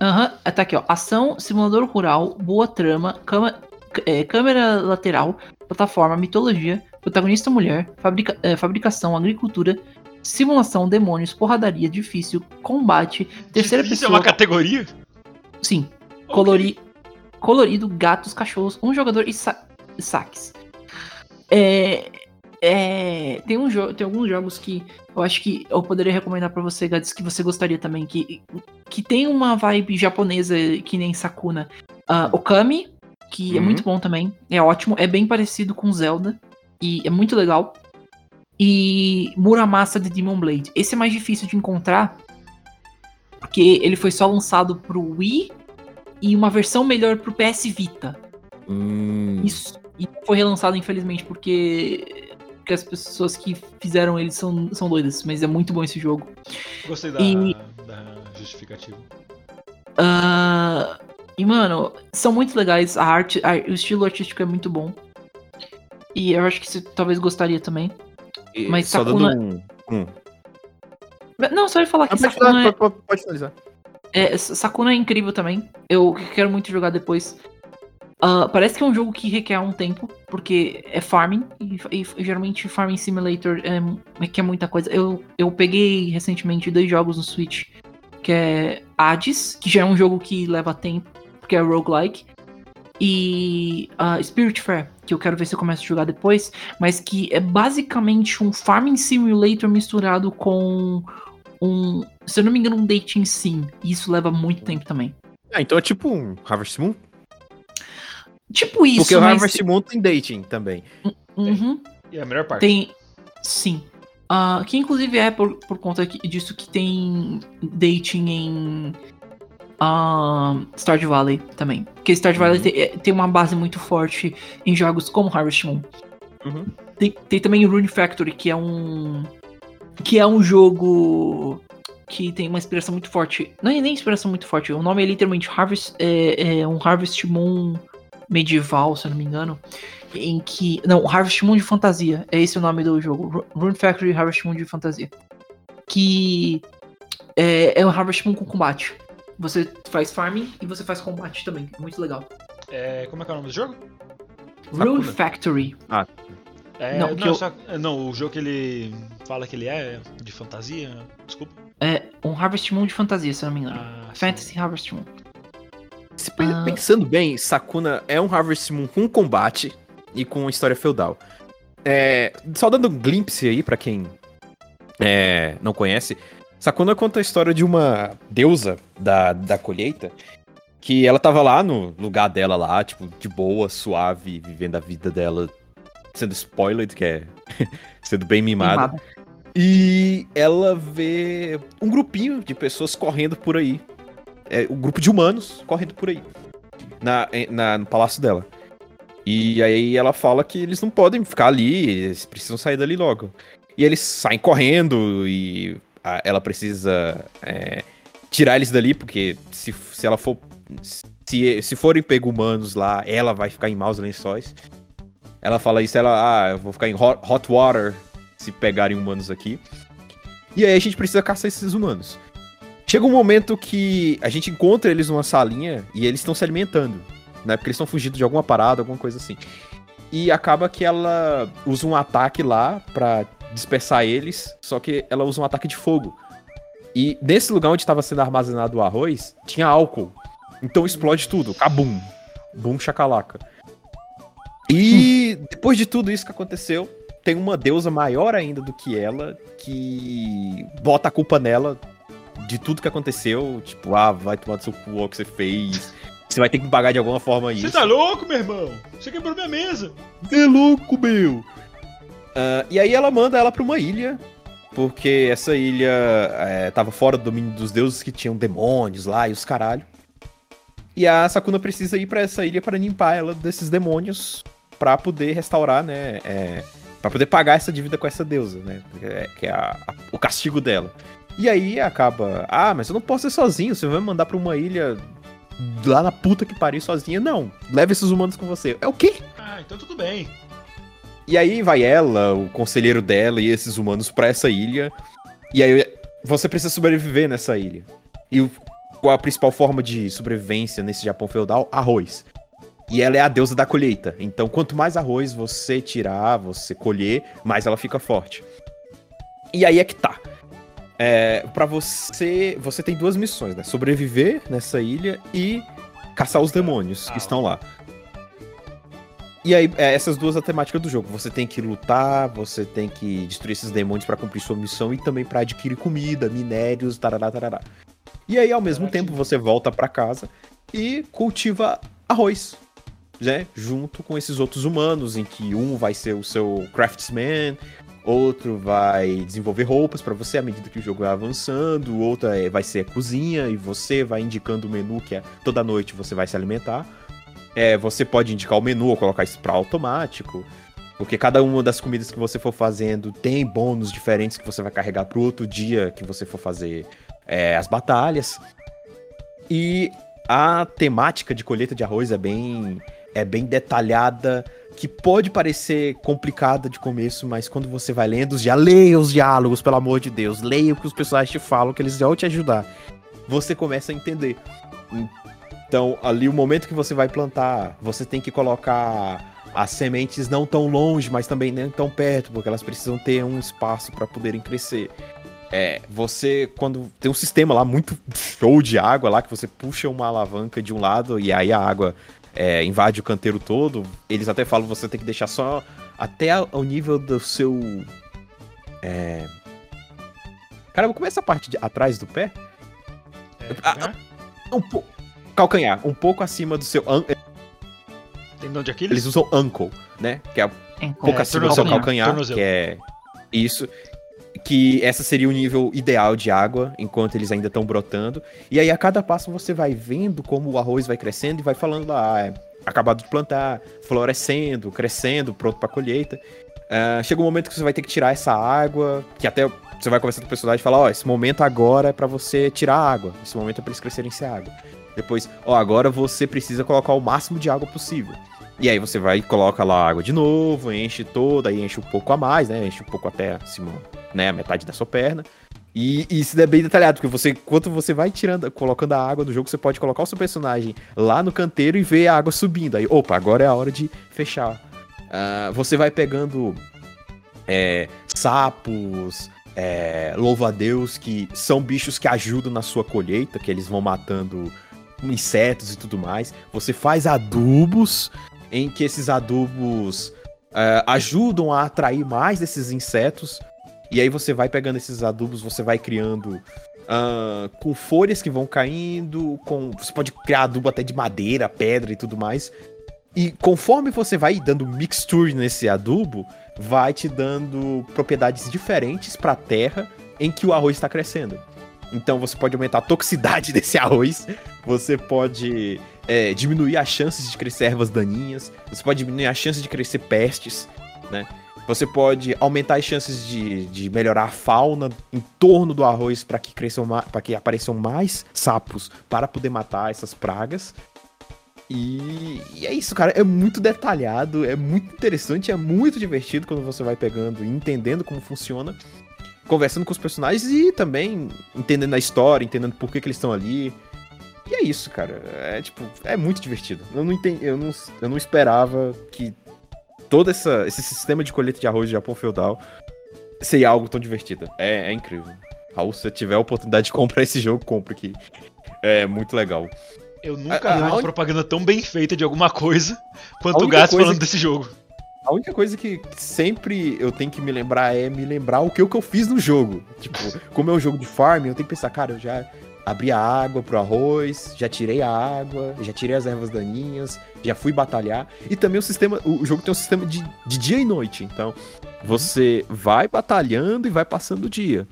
Aham, tá aqui, ó. Ação, simulador rural, boa trama, cama- é, câmera lateral, plataforma, mitologia, protagonista mulher, fabrica- é, fabricação, agricultura, simulação, demônios, porradaria, difícil, combate, terceira Difícil pessoa. é uma categoria? Sim. Colori... Colorido, gatos, cachorros, um jogador e, sa... e saques. É... é, Tem, um tem alguns jogos que eu acho que eu poderia recomendar pra você, Gads, que você gostaria também, que, que tem uma vibe japonesa que nem Sakuna. Ah, Okami, que é Uhum. muito bom também, é ótimo, é bem parecido com Zelda, e é muito legal. E Muramasa de Demon Blade. Esse é mais difícil de encontrar, porque ele foi só lançado pro Wii e uma versão melhor pro PS Vita. Hum. Isso e foi relançado, infelizmente, porque, porque as pessoas que fizeram ele são, são doidas, mas é muito bom esse jogo. Gostei da, E- da justificativa. Ah, e, mano, são muito legais. A arte, a- o estilo artístico é muito bom. E eu acho que você talvez gostaria também. E mas só Sakuna- dando um. um. Não, só ia falar que Ah, pode, Sakuna é, pode, pode, pode finalizar. É, Sakuna é incrível também. Eu quero muito jogar depois. Ah, parece que é um jogo que requer um tempo, porque é farming, e, e geralmente Farming Simulator é, requer muita coisa. Eu, eu peguei recentemente dois jogos no Switch, que é Hades, que já é um jogo que leva tempo, porque é roguelike, e Fair, que eu quero ver se eu começo a jogar depois, mas que é basicamente um Farming Simulator misturado com um, se eu não me engano, um dating sim. E isso leva muito tempo também. Ah, então é tipo um Harvest Moon? Tipo isso, Porque o mas... Harvest Moon tem dating também. Uhum, E a melhor parte. tem... Sim. Ah, que inclusive é por, por conta disso que tem dating em ah, Stardew Valley também. Porque Stardew Valley Uhum. tem, é, tem uma base muito forte em jogos como Harvest Moon. Uhum. Tem, tem também Rune Factory, que é um. Que é um jogo que tem uma inspiração muito forte. Não é nem inspiração muito forte, o nome é literalmente Harvest. É, é um Harvest Moon medieval, se eu não me engano. Em que. Não, Harvest Moon de fantasia. É esse o nome do jogo. Ru- Rune Factory Harvest Moon de fantasia. Que é, é um Harvest Moon com combate. Você faz farming e você faz combate também. É muito legal. É, como é que é o nome do jogo? Rune. Factory. É, Não, não, eu- só- não, o jogo que ele fala que ele é de fantasia. Desculpa. É um Harvest Moon de fantasia, se eu não me engano. Ah, sim. Fantasy Harvest Moon. Ah. Pensando bem, Sakuna é um Harvest Moon com combate e com história feudal. É, só dando um glimpse aí pra quem é, não conhece, Sakuna conta a história de uma deusa da, da colheita que ela tava lá no lugar dela lá, tipo, de boa, suave, vivendo a vida dela, sendo spoiled, que é [laughs] sendo bem mimada. Mimada. E ela vê um grupinho de pessoas correndo por aí. É, um grupo de humanos correndo por aí. Na, na- no palácio dela. E aí ela fala que eles não podem ficar ali, eles precisam sair dali logo. E eles saem correndo e a- ela precisa é, tirar eles dali, porque se, se ela for. Se, se forem pego humanos lá, ela vai ficar em maus lençóis. Ela fala isso, ela, ah, eu vou ficar em hot, hot water se pegarem humanos aqui. E aí a gente precisa caçar esses humanos. Chega um momento que a gente encontra eles numa salinha e eles estão se alimentando, né? Porque eles estão fugindo de alguma parada, alguma coisa assim. E acaba que ela usa um ataque lá pra dispersar eles, só que ela usa um ataque de fogo. E nesse lugar onde estava sendo armazenado o arroz, tinha álcool. Então explode tudo, cabum. Bum chacalaca. E depois de tudo isso que aconteceu, tem uma deusa maior ainda do que ela que bota a culpa nela de tudo que aconteceu. Tipo, ah, vai tomar do seu cu o que você fez. Você vai ter que pagar de alguma forma isso. Você tá louco, meu irmão? Você quebrou minha mesa. Você é louco, meu! Ah, e aí ela manda ela pra uma ilha, porque essa ilha é, tava fora do domínio dos deuses que tinham demônios lá e os caralho. E a Sakuna precisa ir pra essa ilha para limpar ela desses demônios pra poder restaurar, né? É, para poder pagar essa dívida com essa deusa, né? Que é, que é a- a- o castigo dela. E aí acaba, ah, mas eu não posso ir sozinho, você vai me mandar pra uma ilha lá na puta que pariu sozinha. Não, leve esses humanos com você. É o quê? Ah, então tudo bem. E aí vai ela, o conselheiro dela e esses humanos pra essa ilha. E aí você precisa sobreviver nessa ilha. E qual a principal forma de sobrevivência nesse Japão feudal? Arroz. E ela é a deusa da colheita. Então, quanto mais arroz você tirar, você colher, mais ela fica forte. E aí é que tá. É, para você, você tem duas missões, né? Sobreviver nessa ilha e caçar os demônios Ah, que estão lá. E aí, é, essas duas a temática do jogo. Você tem que lutar, você tem que destruir esses demônios pra cumprir sua missão e também pra adquirir comida, minérios, tarará, tarará. E aí, ao mesmo tempo, você volta pra casa e cultiva arroz, né? Junto com esses outros humanos, em que um vai ser o seu craftsman, outro vai desenvolver roupas pra você à medida que o jogo vai avançando, o outro é- vai ser cozinha e você vai indicando o menu que é toda noite você vai se alimentar. É, você pode indicar o menu ou colocar isso pra automático. Porque cada uma das comidas que você for fazendo tem bônus diferentes que você vai carregar pro outro dia que você for fazer é, as batalhas. E a temática de colheita de arroz é bem, é bem detalhada, que pode parecer complicada de começo, mas quando você vai lendo, já leia os diálogos, pelo amor de Deus. Leia o que os personagens te falam, que eles vão te ajudar. Você começa a entender. Então, ali o momento que você vai plantar, você tem que colocar as sementes não tão longe, mas também nem tão perto, porque elas precisam ter um espaço para poderem crescer. É, você, quando tem um sistema lá muito show de água lá, que você puxa uma alavanca de um lado e aí a água é, invade o canteiro todo, eles até falam que você tem que deixar só até o nível do seu. É... Caramba, como é essa parte de, atrás do pé? É, Ah, né? Um pouco. Calcanhar, um pouco acima do seu. an- Tendão de Aquiles? Eles usam ankle, né? Que é um pouco É, acima do seu calcanhar, Tornozelo. que é isso. Que essa seria o nível ideal de água, enquanto eles ainda estão brotando. E aí, a cada passo, você vai vendo como o arroz vai crescendo e vai falando lá, ah, é acabado de plantar, florescendo, crescendo, pronto pra colheita. Ah, chega um momento que você vai ter que tirar essa água, que até você vai conversar com o personagem e falar, ó, esse momento agora é pra você tirar a água, esse momento é pra eles crescerem sem água. Depois, ó, agora você precisa colocar o máximo de água possível. E aí você vai e coloca lá a água de novo, enche toda, aí enche um pouco a mais, né? Enche um pouco até acima, né? A metade da sua perna. E, e isso é bem detalhado, porque você, enquanto você vai tirando, colocando a água do jogo, você pode colocar o seu personagem lá no canteiro e ver a água subindo. Aí, opa, agora é a hora de fechar. Ah, você vai pegando é, sapos, é, louva-a-Deus, que são bichos que ajudam na sua colheita, que eles vão matando insetos e tudo mais. Você faz adubos, em que esses adubos eh, ajudam a atrair mais desses insetos. E aí você vai pegando esses adubos, você vai criando ah, com folhas que vão caindo, com você pode criar adubo até de madeira, pedra e tudo mais. E conforme você vai dando mixture nesse adubo, vai te dando propriedades diferentes para a terra em que o arroz está crescendo. Então você pode aumentar a toxicidade [laughs] desse arroz, você pode é, diminuir as chances de crescer ervas daninhas, você pode diminuir as chances de crescer pestes, né? Você pode aumentar as chances de, de melhorar a fauna em torno do arroz para que cresçam para que apareçam mais sapos para poder matar essas pragas. E, e, é isso, cara. É muito detalhado, é muito interessante, é muito divertido quando você vai pegando e entendendo como funciona, conversando com os personagens e também entendendo a história, entendendo por que, que eles estão ali. E é isso, cara. É tipo, é muito divertido. Eu não, entendi, eu não, eu não esperava que todo essa, esse sistema de colheita de arroz do Japão feudal seria algo tão divertido. É, é incrível. Raul, se você tiver a oportunidade de comprar esse jogo, compre que é muito legal. Eu nunca vi uma propaganda tão bem feita de alguma coisa [laughs] quanto o Gats falando que... desse jogo. A única coisa que sempre eu tenho que me lembrar é me lembrar o que, o que eu fiz no jogo. Tipo, [laughs] como é um jogo de farm, eu tenho que pensar, cara, eu já abri a água pro arroz, já tirei a água, já tirei as ervas daninhas, já fui batalhar. E também o sistema, o jogo tem um sistema de, de dia e noite. Então, você vai batalhando e vai passando o dia.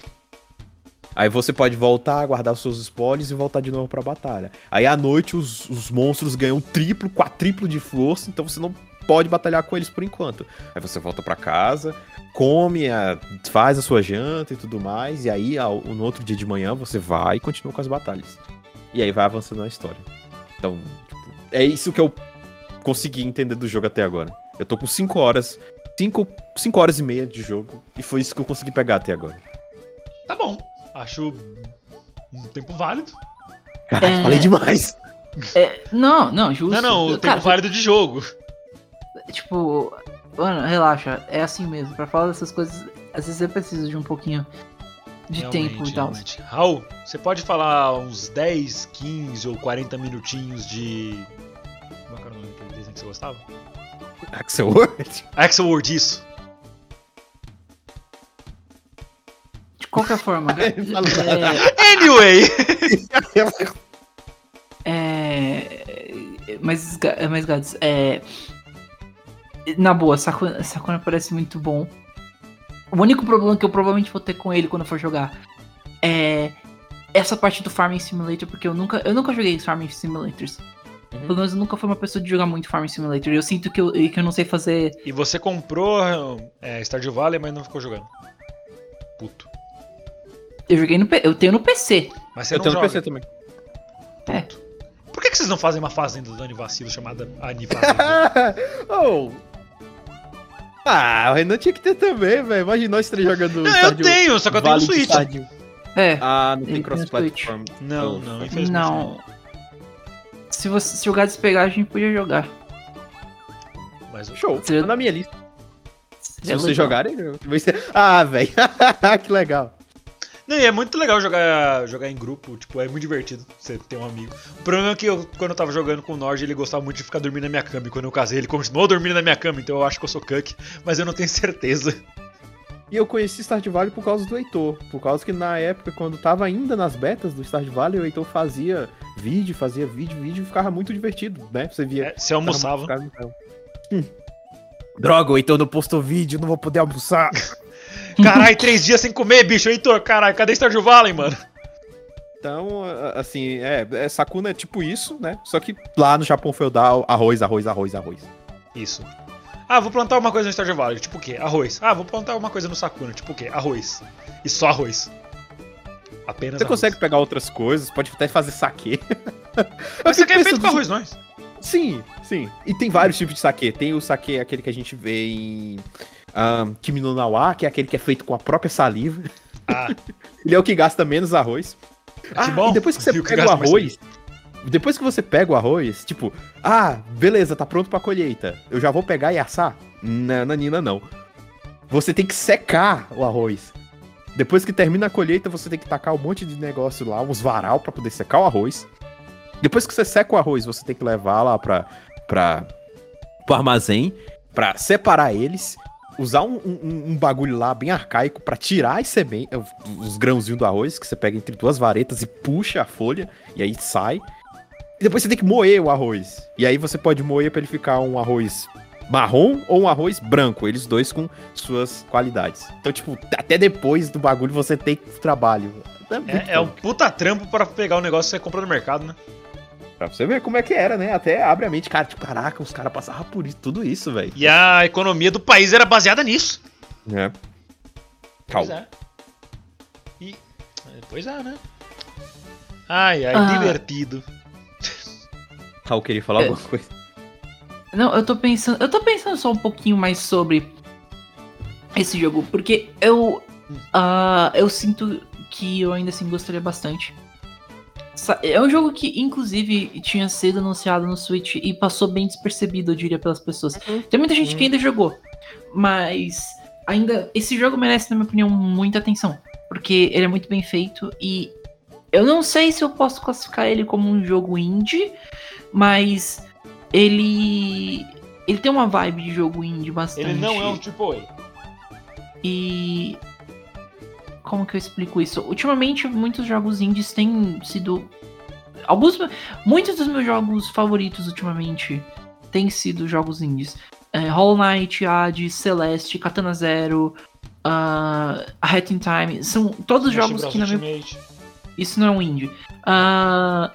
Aí você pode voltar, guardar seus spoilers e voltar de novo pra batalha. Aí à noite os, os monstros ganham triplo, quatriplo de força, então você não pode batalhar com eles por enquanto. Aí você volta para casa, come, a, faz a sua janta e tudo mais, e aí ao, no outro dia de manhã você vai e continua com as batalhas. E aí vai avançando na história. Então, tipo, é isso que eu consegui entender do jogo até agora. Eu tô com 5 horas, 5 horas e meia de jogo, e foi isso que eu consegui pegar até agora. Tá bom. Acho um tempo válido. Caralho, é... falei demais. É, não, não, justo. Não, não, o tempo Cara, válido de jogo. Tipo, mano, relaxa, é assim mesmo. Pra falar dessas coisas, às vezes você precisa de um pouquinho de realmente, tempo e tal. Raul, você pode falar uns 10, 15 ou 40 minutinhos de. Como é que era o nome daquele desenho que você gostava? Axel Word? Axel Word, isso. qualquer forma. [laughs] é... Anyway! é... Mas, mas Gads, é... Na boa, Sakuna, Sakuna parece muito bom. O único problema que eu provavelmente vou ter com ele quando eu for jogar é essa parte do Farming Simulator, porque eu nunca, eu nunca joguei Farming Simulators. Uhum. Pelo menos eu nunca fui uma pessoa de jogar muito Farming Simulator. Eu sinto que eu, que eu não sei fazer. E você comprou é, Stardew Valley, mas não ficou jogando. Puto. Eu joguei no Eu tenho no PC. Mas você eu não tenho joga. no PC também. É. Por que, que vocês não fazem uma fazenda do Dani Vacilo chamada Ani [laughs] Fazenda? oh. Ah, o Renan tinha que ter também, velho. Imagina nós três jogando. Não, eu tenho, só que eu tenho vale Switch. É. Ah, não tem cross-platform. Não, não, infelizmente. Não. Se, você, se o Gades pegar, a gente podia jogar. Mas Show, você... tá na minha lista. Se é vocês jogarem, ser. [laughs] Ah, velho. [laughs] que legal. Não, e é muito legal jogar, jogar em grupo, tipo, é muito divertido você ter um amigo. O problema é que eu, quando eu tava jogando com o Nord, ele gostava muito de ficar dormindo na minha cama. E quando eu casei, ele continuou dormindo na minha cama, então eu acho que eu sou cuck, mas eu não tenho [laughs] certeza. E eu conheci Stardew Valley por causa do Heitor. Por causa que na época, quando tava ainda nas betas do Stardew Valley, o Heitor fazia vídeo, fazia vídeo, vídeo e ficava muito divertido, né? Você via. É, você almoçava. Hum. Droga, o Heitor não postou vídeo, não vou poder almoçar. [laughs] Caralho, três dias sem comer, bicho. Heitor, caralho, cadê Stardew Valley, mano? Então, assim, é, é, Sakuna é tipo isso, né? Só que lá no Japão feudal, arroz, arroz, arroz, arroz. Isso. Ah, vou plantar uma coisa no Stardew Valley, tipo o quê? Arroz. Ah, vou plantar uma coisa no Sakuna, tipo o quê? Arroz. E só arroz. Apenas Você arroz. consegue pegar outras coisas, pode até fazer saque. [laughs] Mas saque é feito com arroz, nós. Sim, sim. E tem vários tipos de saque. Tem o saque, aquele que a gente vê em um, Kimi no Nawa, que é aquele que é feito com a própria saliva. Ah. [laughs] Ele é o que gasta menos arroz. Ah, bom. e depois que você [laughs] pega o arroz, depois que você pega o arroz, tipo, ah, beleza, tá pronto pra colheita. Eu já vou pegar e assar? Não, Nanina, não. Você tem que secar o arroz. Depois que termina a colheita, você tem que tacar um monte de negócio lá, uns varal para poder secar o arroz. Depois que você seca o arroz, você tem que levar lá pra, pra, pro armazém pra separar eles. Usar um, um- um bagulho lá bem arcaico pra tirar as sementes, os grãozinhos do arroz, que você pega entre duas varetas e puxa a folha, e aí sai. E depois você tem que moer o arroz. E aí você pode moer pra ele ficar um arroz marrom ou um arroz branco, eles dois com suas qualidades. Então, tipo, até depois do bagulho você tem trabalho. muito É, é um puta trampo pra pegar o negócio que você comprou no mercado, né? Pra você ver como é que era, né? Até abre a mente, cara, tipo, caraca, os caras passavam por isso, tudo isso, velho. E a economia do país era baseada nisso. É. Pois Calma. é. E. Pois é, né? Ai, ai, Ah. divertido. [laughs] Raul queria falar É. alguma coisa. Não, eu tô pensando. Eu tô pensando só um pouquinho mais sobre esse jogo, porque eu. ah, eu sinto que eu ainda assim gostaria bastante. É um jogo que, inclusive, tinha sido anunciado no Switch e passou bem despercebido, eu diria, pelas pessoas. Tem muita gente que ainda jogou, mas ainda. Esse jogo merece, na minha opinião, muita atenção. Porque ele é muito bem feito e eu não sei se eu posso classificar ele como um jogo indie, mas ele. Ele tem uma vibe de jogo indie bastante. Ele não é um AAA. E. Como que eu explico isso? Ultimamente, muitos jogos indies têm sido. Alguns. Muitos dos meus jogos favoritos ultimamente têm sido jogos indies. É, Hollow Knight, Hades, Celeste, Katana Zero, uh, A Hat in Time. São todos Smash jogos Bros. que, na minha isso não é um indie. Ah,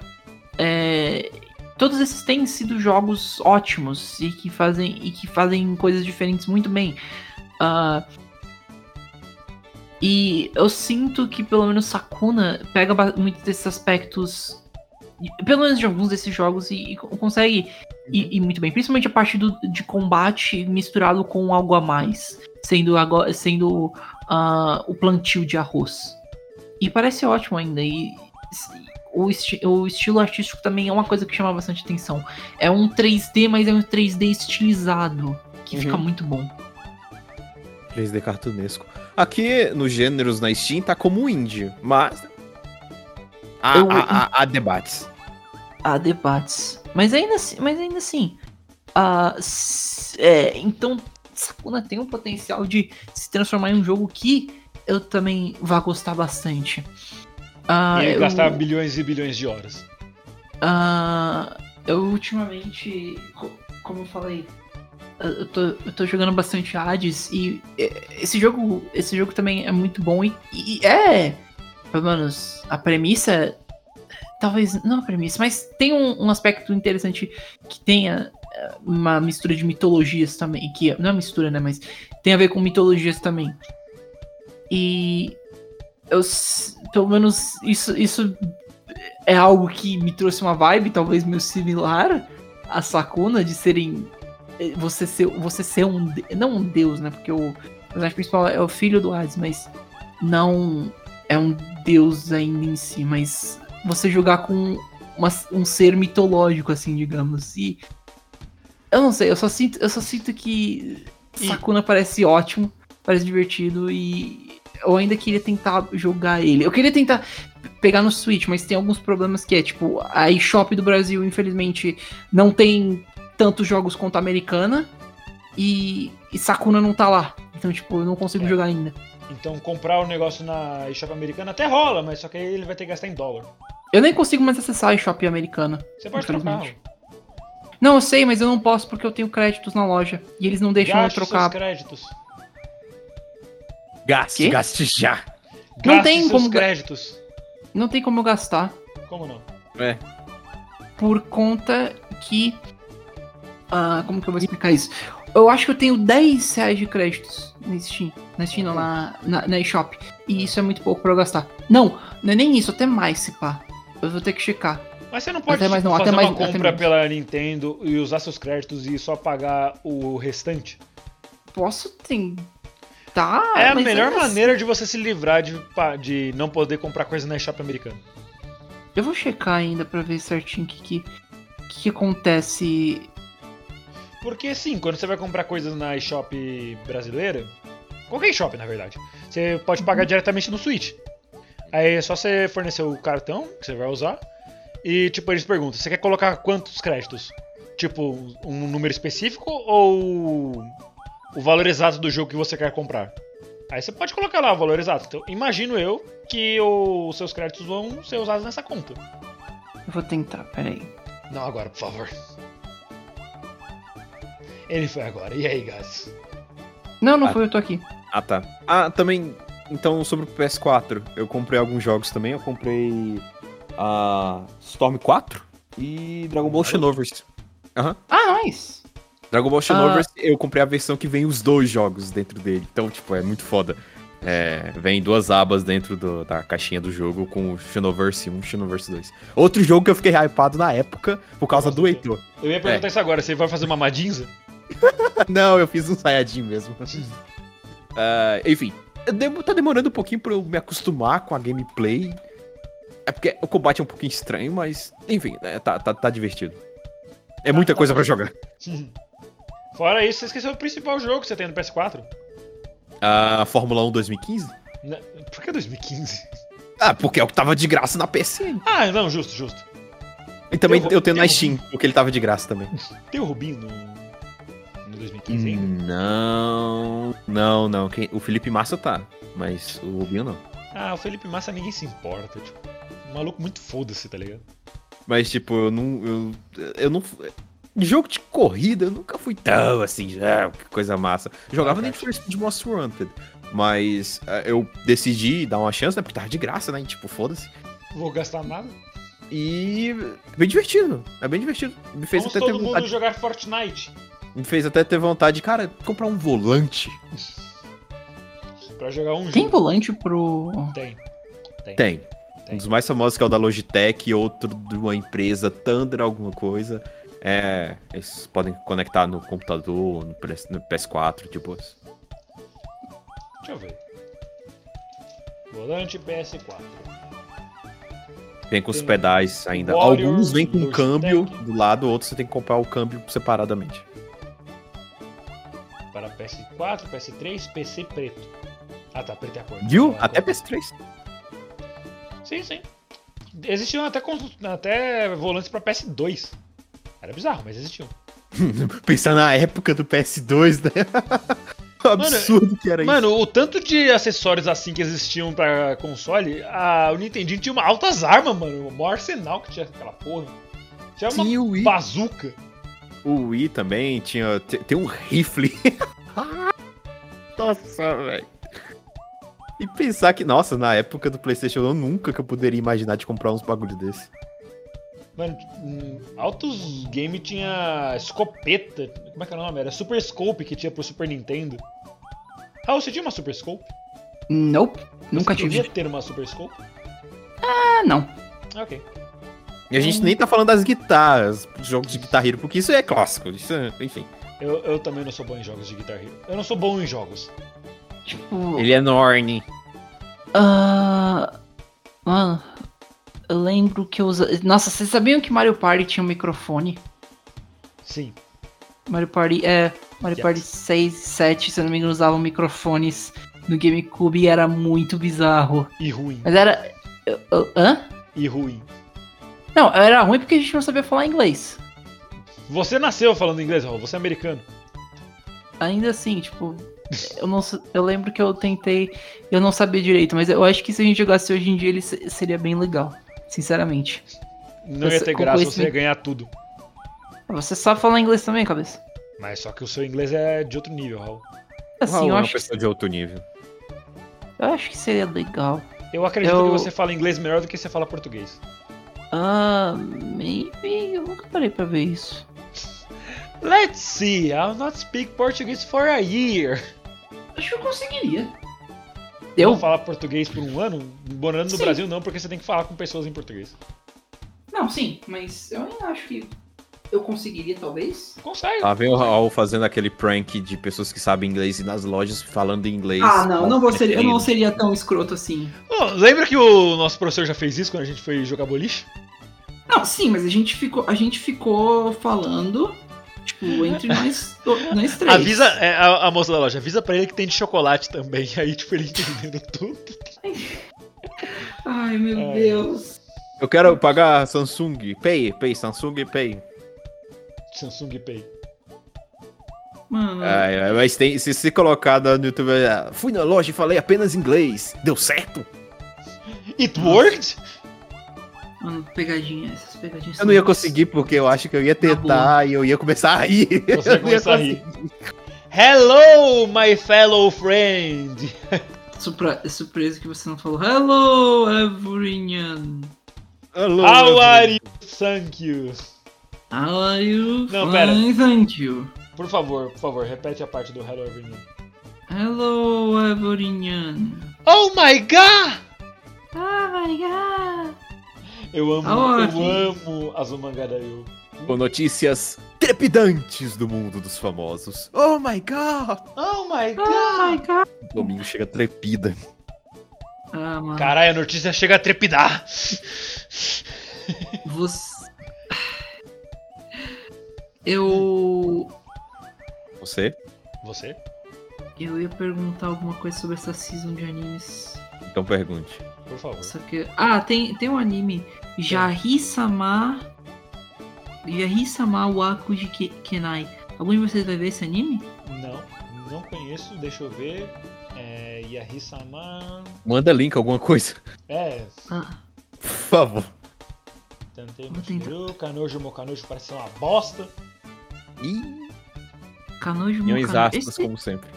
é, todos esses têm sido jogos ótimos e que fazem, e que fazem coisas diferentes muito bem. Ah, e eu sinto que pelo menos Sakuna pega muitos desses aspectos, pelo menos de alguns desses jogos, e, e co- consegue ir, ir muito bem. Principalmente a parte do, de combate misturado com algo a mais, sendo, agora, sendo ah, o plantio de arroz. E parece ótimo ainda. E o, esti- o estilo artístico também é uma coisa que chama bastante atenção. É um 3D, mas é um 3D estilizado. Que fica Uhum. muito bom. 3D cartunesco. Aqui nos gêneros na Steam tá como indie, mas. Há, Eu- há- há- há debates. Há debates. Mas ainda assim. Mas ainda assim s- é, então, Sakuna tem um potencial de se transformar em um jogo que eu também vá gostar bastante. Ah, e eu- gastar bilhões e bilhões de horas. Ah, eu ultimamente, co- como eu falei, eu tô, eu tô jogando bastante Hades e é, esse jogo, esse jogo também é muito bom e, e é, pelo menos a premissa, talvez não a premissa, mas tem um, um aspecto interessante que tenha é, uma mistura de mitologias também, que não é mistura, né, mas tem a ver com mitologias também. E eu, pelo menos isso, isso é algo que me trouxe uma vibe talvez meio similar a Sakuna de serem eh, você ser você ser um não um deus, né? Porque o personagem principal é o filho do Hades, mas não é um deus ainda em si, mas você jogar com uma- um ser mitológico assim, digamos. E eu não sei, eu só sinto, eu só sinto que E- Sakuna parece ótimo, parece divertido e eu ainda queria tentar jogar ele. Eu queria tentar pegar no Switch, mas tem alguns problemas que é, tipo, a eShop do Brasil, infelizmente, não tem tantos jogos quanto a americana. E, e Sakuna não tá lá. Então, tipo, eu não consigo É. jogar ainda. Então comprar o negócio na eShop americana até rola, mas só que aí ele vai ter que gastar em dólar. Eu nem consigo mais acessar a eShop americana. Você pode trocar. Não, eu sei, mas eu não posso porque eu tenho créditos na loja. E eles não deixam Gaste eu trocar. seus créditos. Gaste, Quê? gaste já. Não Gaste tem seus como créditos. Não tem como eu gastar. Como não? É. por conta que. Ah, como que eu vou explicar isso? Eu acho que eu tenho 10 reais de créditos na Steam. Na Steam, não, na, na, na eShop. E isso é muito pouco pra eu gastar. Não, não é nem isso, até mais, se pá. Eu vou ter que checar. Mas você não pode Até mais não, até fazer mais- uma até compra pela Nintendo e usar seus créditos e só pagar o restante? Posso tentar. é a melhor assim- maneira de você se livrar de, de não poder comprar coisa na eShop americana. Eu vou checar ainda pra ver certinho o que, que, que acontece. Porque sim, quando você vai comprar coisas na eShop brasileira, qualquer eShop na verdade, você pode pagar diretamente no Switch. Aí é só você fornecer o cartão que você vai usar E, tipo, eles perguntam: você quer colocar quantos créditos? Tipo, um número específico ou o valor exato do jogo que você quer comprar? Aí você pode colocar lá o valor exato. Então, imagino eu que os seus créditos vão ser usados nessa conta. Eu vou tentar, peraí. Não agora, por favor. Ele foi agora. E aí, Gás? Não, não Ah. foi, eu tô aqui. Ah, tá. Ah, também. Então, sobre o PS4, eu comprei alguns jogos também. Eu comprei. a Storm 4 e Dragon Ball Xenoverse. Aham. Ah, nice. Dragon Ball Ah. Xenoverse, eu comprei a versão que vem os dois jogos dentro dele. Então, tipo, é muito foda. É, vem duas abas dentro do- da caixinha do jogo com o Xenoverse 1 e Xenoverse 2. Outro jogo que eu fiquei hypado na época por causa do Heitor. Eu ia perguntar isso agora. Você vai fazer uma Madinza? [laughs] Não, eu fiz um Saiyajin mesmo. [laughs] Ah, enfim, tá demorando um pouquinho pra eu me acostumar com a gameplay. É porque o combate é um pouquinho estranho, mas enfim, é, tá, tá, tá divertido. É muita coisa pra jogar. [laughs] Fora isso, você esqueceu o principal jogo que você tem no PS4. A Fórmula 1 2015? Na- Por que 2015? Ah, porque é o que tava de graça na PSN. Ah, não, justo, justo. E também Eu- eu, tenho na Steam, porque ele tava de graça também. Tem o Rubinho no 2015 ainda? Não, não, não. Quem- o Felipe Massa tá, mas o Rubinho não. Ah, o Felipe Massa ninguém se importa. Tipo, um maluco muito foda-se, tá ligado? Mas, tipo, eu não. Eu, eu não. Jogo de corrida, eu nunca fui tão assim, já, que coisa massa. Jogava Ah, nem cara. for Speed Most Wanted. Mas eh, eu decidi dar uma chance, né? Porque tava de graça, né? E, tipo, foda-se. Vou gastar nada. E. Bem divertido. É bem divertido. Me fez Vamos até ter todo mundo vontade. jogar Fortnite. Me fez até ter vontade, cara, comprar um volante. Pra jogar um Tem jogo. volante pro. Tem. Tem. Tem. Tem. Um dos mais famosos que é o da Logitech, outro de uma empresa, Thunder alguma coisa. É. Eles podem conectar no computador, no PS- no PS4, tipo. Deixa eu ver. Volante PS4. Vem com os Tem pedais ainda. Warrior, Alguns vêm com Logitech. câmbio do lado, outros você tem que comprar o câmbio separadamente. Para PS4, PS3, PC preto. Ah tá, preto é a cor. Viu? Não é Até cor. PS3. Sim, sim. Existiam até, até volantes pra PS2. Era bizarro, mas existiam. [laughs] Pensar na época do PS2, né? [laughs] o absurdo que era Mano, o tanto de acessórios assim que existiam pra console, a, o Nintendinho tinha uma altas armas, mano. O maior arsenal que tinha aquela porra. Tinha isso. uma Wii. bazuca. O Wii também tinha. te- Tem um rifle. [laughs] nossa, velho. E pensar que, nossa, na época do PlayStation eu nunca que eu poderia imaginar de comprar uns bagulho desse. Mano, hum, altos game tinha escopeta. Como é que era o nome? Era Super Scope que tinha pro Super Nintendo. Ah, você tinha uma Super Scope? Nope. Nunca você tive. devia ter uma Super Scope? Ah, não. Ah, ok. E a gente nem tá falando das guitarras, dos jogos de Guitar Hero, porque isso é clássico. Isso é, enfim. Eu, eu também não sou bom em jogos de Guitar Hero. Eu não sou bom em jogos. Tipo. Ele é Norne. Ah. Mano. Eu lembro que eu usa... Nossa, vocês sabiam que Mario Party tinha um microfone? Sim. Mario Party. É. Mario Yes. Party 6 7, se eu não me engano, usavam microfones no GameCube e era muito bizarro. E ruim. Mas era. eu- eu- hã? E ruim. Não, era ruim porque a gente não sabia falar inglês. Você nasceu falando inglês, Raul. Você é americano. Ainda assim, tipo, eu não eu lembro que eu tentei, eu não sabia direito, mas eu acho que se a gente jogasse hoje em dia ele se- seria bem legal, sinceramente. Não ia ter graça, você ia ganhar tudo. Você sabe falar inglês também, cabeça? Mas só que o seu inglês é de outro nível, Raul. Assim, Raul eu é uma acho, que, pessoa de outro nível. eu acho que seria legal. Eu acredito Eu- que você fala inglês melhor do que você fala português. Ah, maybe, eu nunca parei pra ver isso. Let's see, I'll not speak Portuguese for a year. Acho que eu conseguiria. Eu Eu? falar português por um ano? Morando no Sim. Brasil não, porque você tem que falar com pessoas em português. Não, sim, mas eu ainda acho que eu conseguiria, talvez. Consegue. Lá vem o Raul fazendo aquele prank de pessoas que sabem inglês e nas lojas falando inglês. Ah, não, não vou ser, eu não seria tão escroto assim. Ô, lembra que o nosso professor já fez isso quando a gente foi jogar boliche? Não, sim, mas a gente ficou, a gente ficou falando, tipo, entre [laughs] nós, nós três. Avisa, é, a, a moça da loja, avisa pra ele que tem de chocolate também. [laughs] Aí, tipo, ele entendendo tudo. Ai, meu É. Deus. Eu quero pagar Samsung Pay, Pay, Samsung Pay. Samsung Pay. Mano, Ai, ai, mas tem, se se colocar no YouTube, ah, fui na loja e falei apenas inglês. Deu certo? It worked? mano, pegadinha, essas pegadinhas. Eu não ia conseguir porque eu acho que eu ia tentar e eu ia começar a rir. Você ia [laughs] começar a rir. Hello, my fellow friend. [laughs] Surpre surpresa que você não falou. Hello, everyone. Alô, How meu are you? Thank you. How are you? Não, Fine, thank you. Por favor, por favor, repete a parte do Hello Everyone. Hello, everyone. Oh my god! Ah, my god. Eu amo, Aonde? eu amo Azumangadayo. Com notícias trepidantes do mundo dos famosos. Oh my god! Oh my Oh my god. Domingo chega trepida. Ah, mano. Caralho, a notícia chega a trepidar. Você. Eu. Você? Você? Eu ia perguntar alguma coisa sobre essa season de animes. Então pergunte. Por favor. Só que. Ah, tem, tem um anime. Jahi-sama. Jahi-sama Waku de Ke- Kenai. Algum de vocês vai ver esse anime? Não, não conheço, deixa eu ver. É. Yahi-sama. Manda link, alguma coisa. É. Ah, Por favor. Tentei Vou tentar. Shiru, Kanojo Mokanojo parece ser uma bosta. Ih, Kanojo aspas, Esse, como sempre.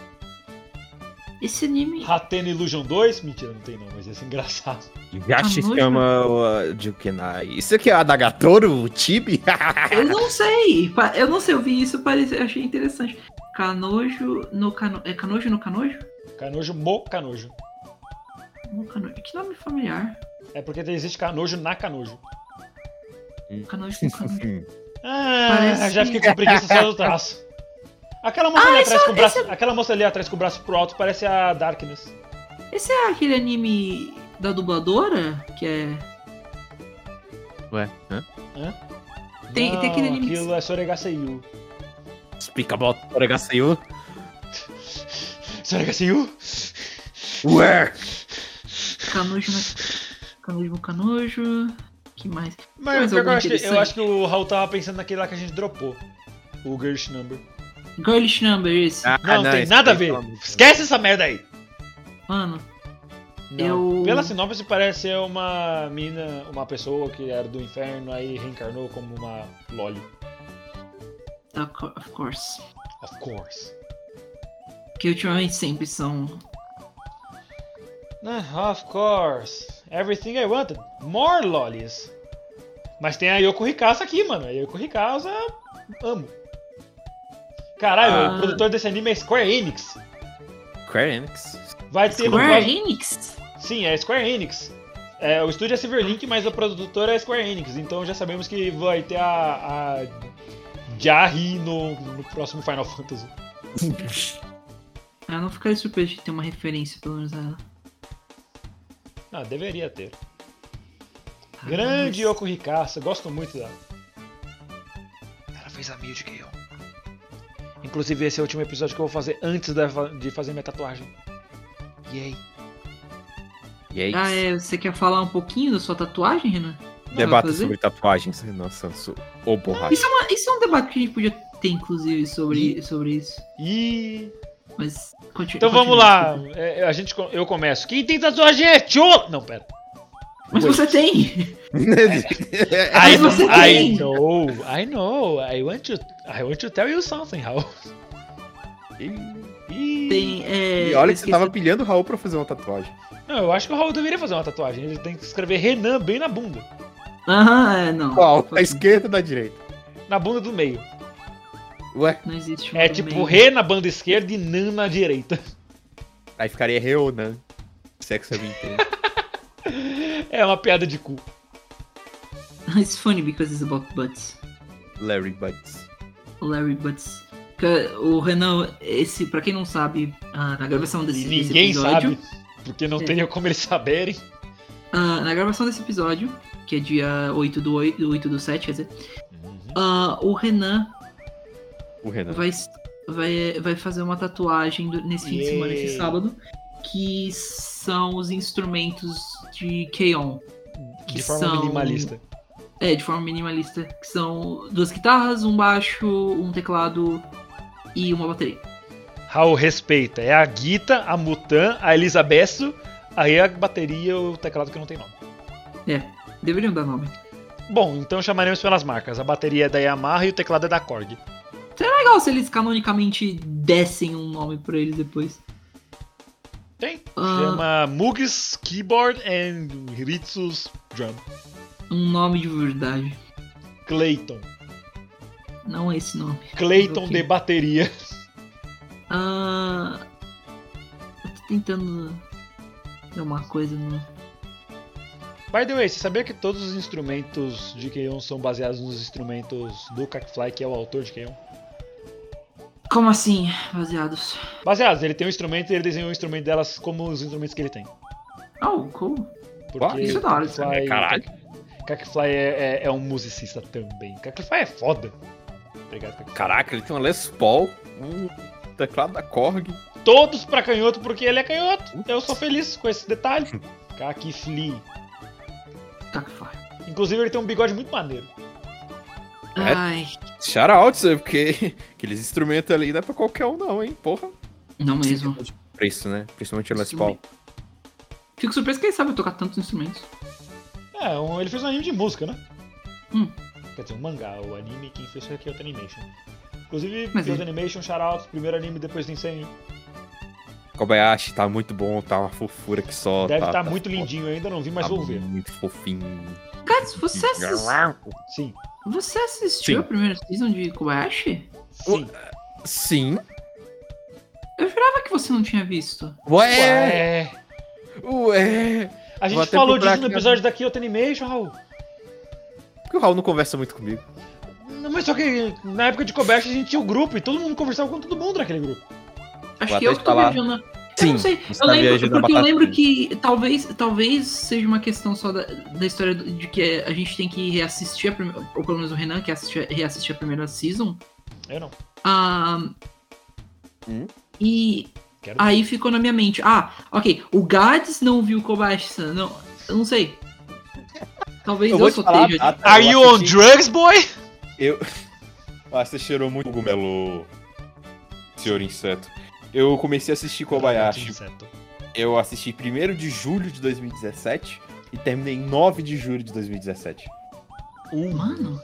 esse anime. Hatena Illusion 2? Mentira, não tem não, mas ia ser engraçado. Chama uh, Jukenai. Isso aqui é a Dagatoro, o Tibi? [laughs] Eu não sei. Eu não sei, eu vi isso, parece, achei interessante. Kanojo no Kano... É Kanojo no Kanojo? Kanojo Mokanojo. No Kanojo. Que nome familiar. É porque existe Kanojo na Kanojo. Kanojo no Kanojo. [laughs] Ah, Parece- já fiquei com preguiça só do traço. Aquela moça Ah, ali atrás é- com o braço. esse Aquela moça ali atrás com o braço pro alto parece a Darkness. Esse é aquele anime da dubladora? Que é. Ué, hã? Tem- tem aquele anime que- Aquilo é Soregaseyu. Speak about Oregaseyu. [laughs] Soregaseyu? Ué! Kanojo no. Kanojo no Kanojo. Que mais? Mas eu, acho que, eu acho que o Raul tava pensando naquele lá que a gente dropou. O Girlish Number. Girlish Number, esse. Ah, Não, tem esse nada a ver. Deus. Esquece essa merda aí. Mano, Não. Eu- Pela sinopse parece ser uma mina, uma pessoa que era do inferno, aí reencarnou como uma loli. of co- of course. Of course. Que ultimamente sempre são. Ah, of course. Everything I wanted. More lolis. Mas tem a Yoko Rikasa aqui, mano. A Yoko Rikasa, amo. Caralho, Ah. o produtor desse anime é Square Enix. Square Enix. Vai ter Square Enix? Sim, é Square Enix. É, o estúdio é Silverlink, mas a produtora é Square Enix. Então já sabemos que vai ter a, a Jarry no, no próximo Final Fantasy. [laughs] Eu não ficaria surpreso de ter uma referência, pelo menos a ela. Ah, deveria ter. Grande Yoko Rikasa, gosto muito dela. Ela fez a Miu de Keion. Inclusive, esse é o último episódio que eu vou fazer antes de fazer minha tatuagem. Yay. E aí, Ah, é. Você quer falar um pouquinho da sua tatuagem, Renan? fazer? sobre tatuagens. Nossa, sou... Ô, borracha. Isso é, uma- isso é um debate que a gente podia ter, inclusive, sobre, sobre isso. E Mas. Continue, então vamos continue, lá. desculpa. É, a gente, eu começo. Quem tem tatuagem é Cho. Não, pera. Mas você tem! [laughs] I, Mas você I tem. know, I know. I want to, I want to tell you something, Raul. Tem. É, E olha eu que você tava pilhando o Raul pra fazer uma tatuagem. Não, eu acho que o Raul deveria fazer uma tatuagem. Ele tem que escrever Renan bem na bunda. Aham, é, não. Qual? Da esquerda ou da direita? Na bunda do meio. Ué, Não existe É um tipo meio. Rê na banda esquerda e Nan na direita. aí ficaria Reonan. Sexo é. [laughs] É uma piada de cu. It's funny because it's about butts. Larry Butts. Larry Butts. O Renan, esse, pra quem não sabe, ah, na gravação desse, desse ninguém episódio. sabe. Porque não É. teria como eles saberem. ah, na gravação desse episódio, que é dia 8 do 8, 8 do 7, quer dizer, ah, o Renan O Renan. vai, vai, vai fazer uma tatuagem nesse fim de semana, esse Yay. sábado, que são os instrumentos de Keon. Que De forma são- minimalista. É, de forma minimalista. Que são duas guitarras, um baixo, um teclado e uma bateria. Raul, respeita. É a Guita, a Mutan, a Elisabeto, aí a bateria e o teclado que não tem nome. É, deveriam dar nome. Bom, então chamaremos pelas marcas. A bateria é da Yamaha e o teclado é da Korg. Seria legal se eles canonicamente dessem um nome pra eles depois. Tem. Ah. Chama Mugs Keyboard and Ritsus Drum. Um nome de verdade. Clayton. Não é esse nome. Clayton de bateria. Ah, eu tô tentando ver uma coisa no. By the way, você sabia que todos os instrumentos de Keion são baseados nos instrumentos do Kakfly, que é o autor de Keion? Como assim, baseados? Baseados, ele tem um instrumento e ele desenhou o instrumento delas como os instrumentos que ele tem. Oh, cool. Porque Isso é da hora, Kakfly, Caralho. Kakfly é, é- é um musicista também. Kakfly é foda. Obrigado, Kakfly. Caraca, ele tem uma Les Paul, um teclado da Korg. Todos pra canhoto porque ele é canhoto. Eu sou feliz com esse detalhe. [laughs] Que faz. Inclusive ele tem um bigode muito maneiro. É? Ai, Shoutouts, porque [laughs] aqueles instrumentos ali não é pra qualquer um não, hein, porra. não mesmo. Preço, né? Principalmente o Les Paul. Fico surpreso que ele sabe tocar tantos instrumentos. É, um- ele fez um anime de música, né? Hum. Quer dizer, um mangá. O anime quem fez foi a Kyoto Animation. Inclusive, Mas Kyoto ele- Animation, shoutouts, primeiro anime depois do incêndio. Kobayashi tá muito bom, tá uma fofura que só. Deve tá, estar tá muito foda. lindinho ainda, não vi, mas Tá vou ver. Muito fofinho. Gats, você, assis- Sim, você assistiu Sim. a primeira season de Kobayashi? sim. Sim. Eu jurava que você não tinha visto. Ué! Ué, Ué! a gente falou disso no aqui episódio da Kyoto Animation, Raul. Porque o Raul não conversa muito comigo. Não, mas só que na época de Kobayashi a gente tinha o grupo e todo mundo conversava com todo mundo naquele grupo. Acho Vou que eu que tô viajando. Sim, eu não sei. Eu lembro, porque eu lembro que talvez, talvez seja uma questão só da, da história do- de que a gente tem que reassistir a primeira. Ou pelo menos o Renan que assistir, reassistir a primeira season. Eu não. Ah, Hum? E Quero aí ficou na minha mente. Ah, ok. O Gads não viu Kobayashi-san. Não, eu não sei. Talvez eu, te só falar, esteja. Are Eu you on drugs, boy? Eu. [laughs] Ah, você cheirou muito cogumelo, senhor inseto. Eu comecei a assistir Kobayashi. Inseto. Eu assisti 1 de julho de 2017 e terminei em 9 de julho de 2017. Mano,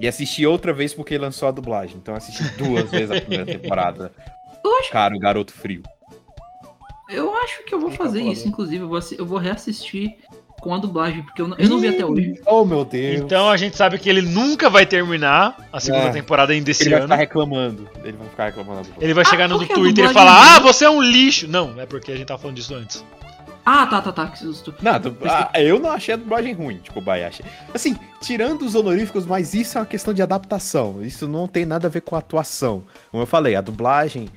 E assisti outra vez porque lançou a dublagem. Então eu assisti duas vezes a primeira temporada. eu acho, Cara, o garoto frio. eu acho que eu vou Tá fazer isso, inclusive. Eu vou, assi- eu vou reassistir com a dublagem, porque eu não, eu não vi até hoje. Oh, meu Deus. Então a gente sabe que ele nunca vai terminar a segunda É. temporada ainda esse ele vai ano. ficar reclamando. Ele vai ficar reclamando. Ele vai Ah, chegar no a Twitter e falar: é Ah, você é um lixo! Não, é porque a gente tava falando disso antes. Ah, tá, tá, tá. Que susto. Não, du- ah, eu não achei a dublagem ruim de Kobayashi. Assim, tirando os honoríficos, mas isso é uma questão de adaptação. Isso não tem nada a ver com a atuação. Como eu falei, a dublagem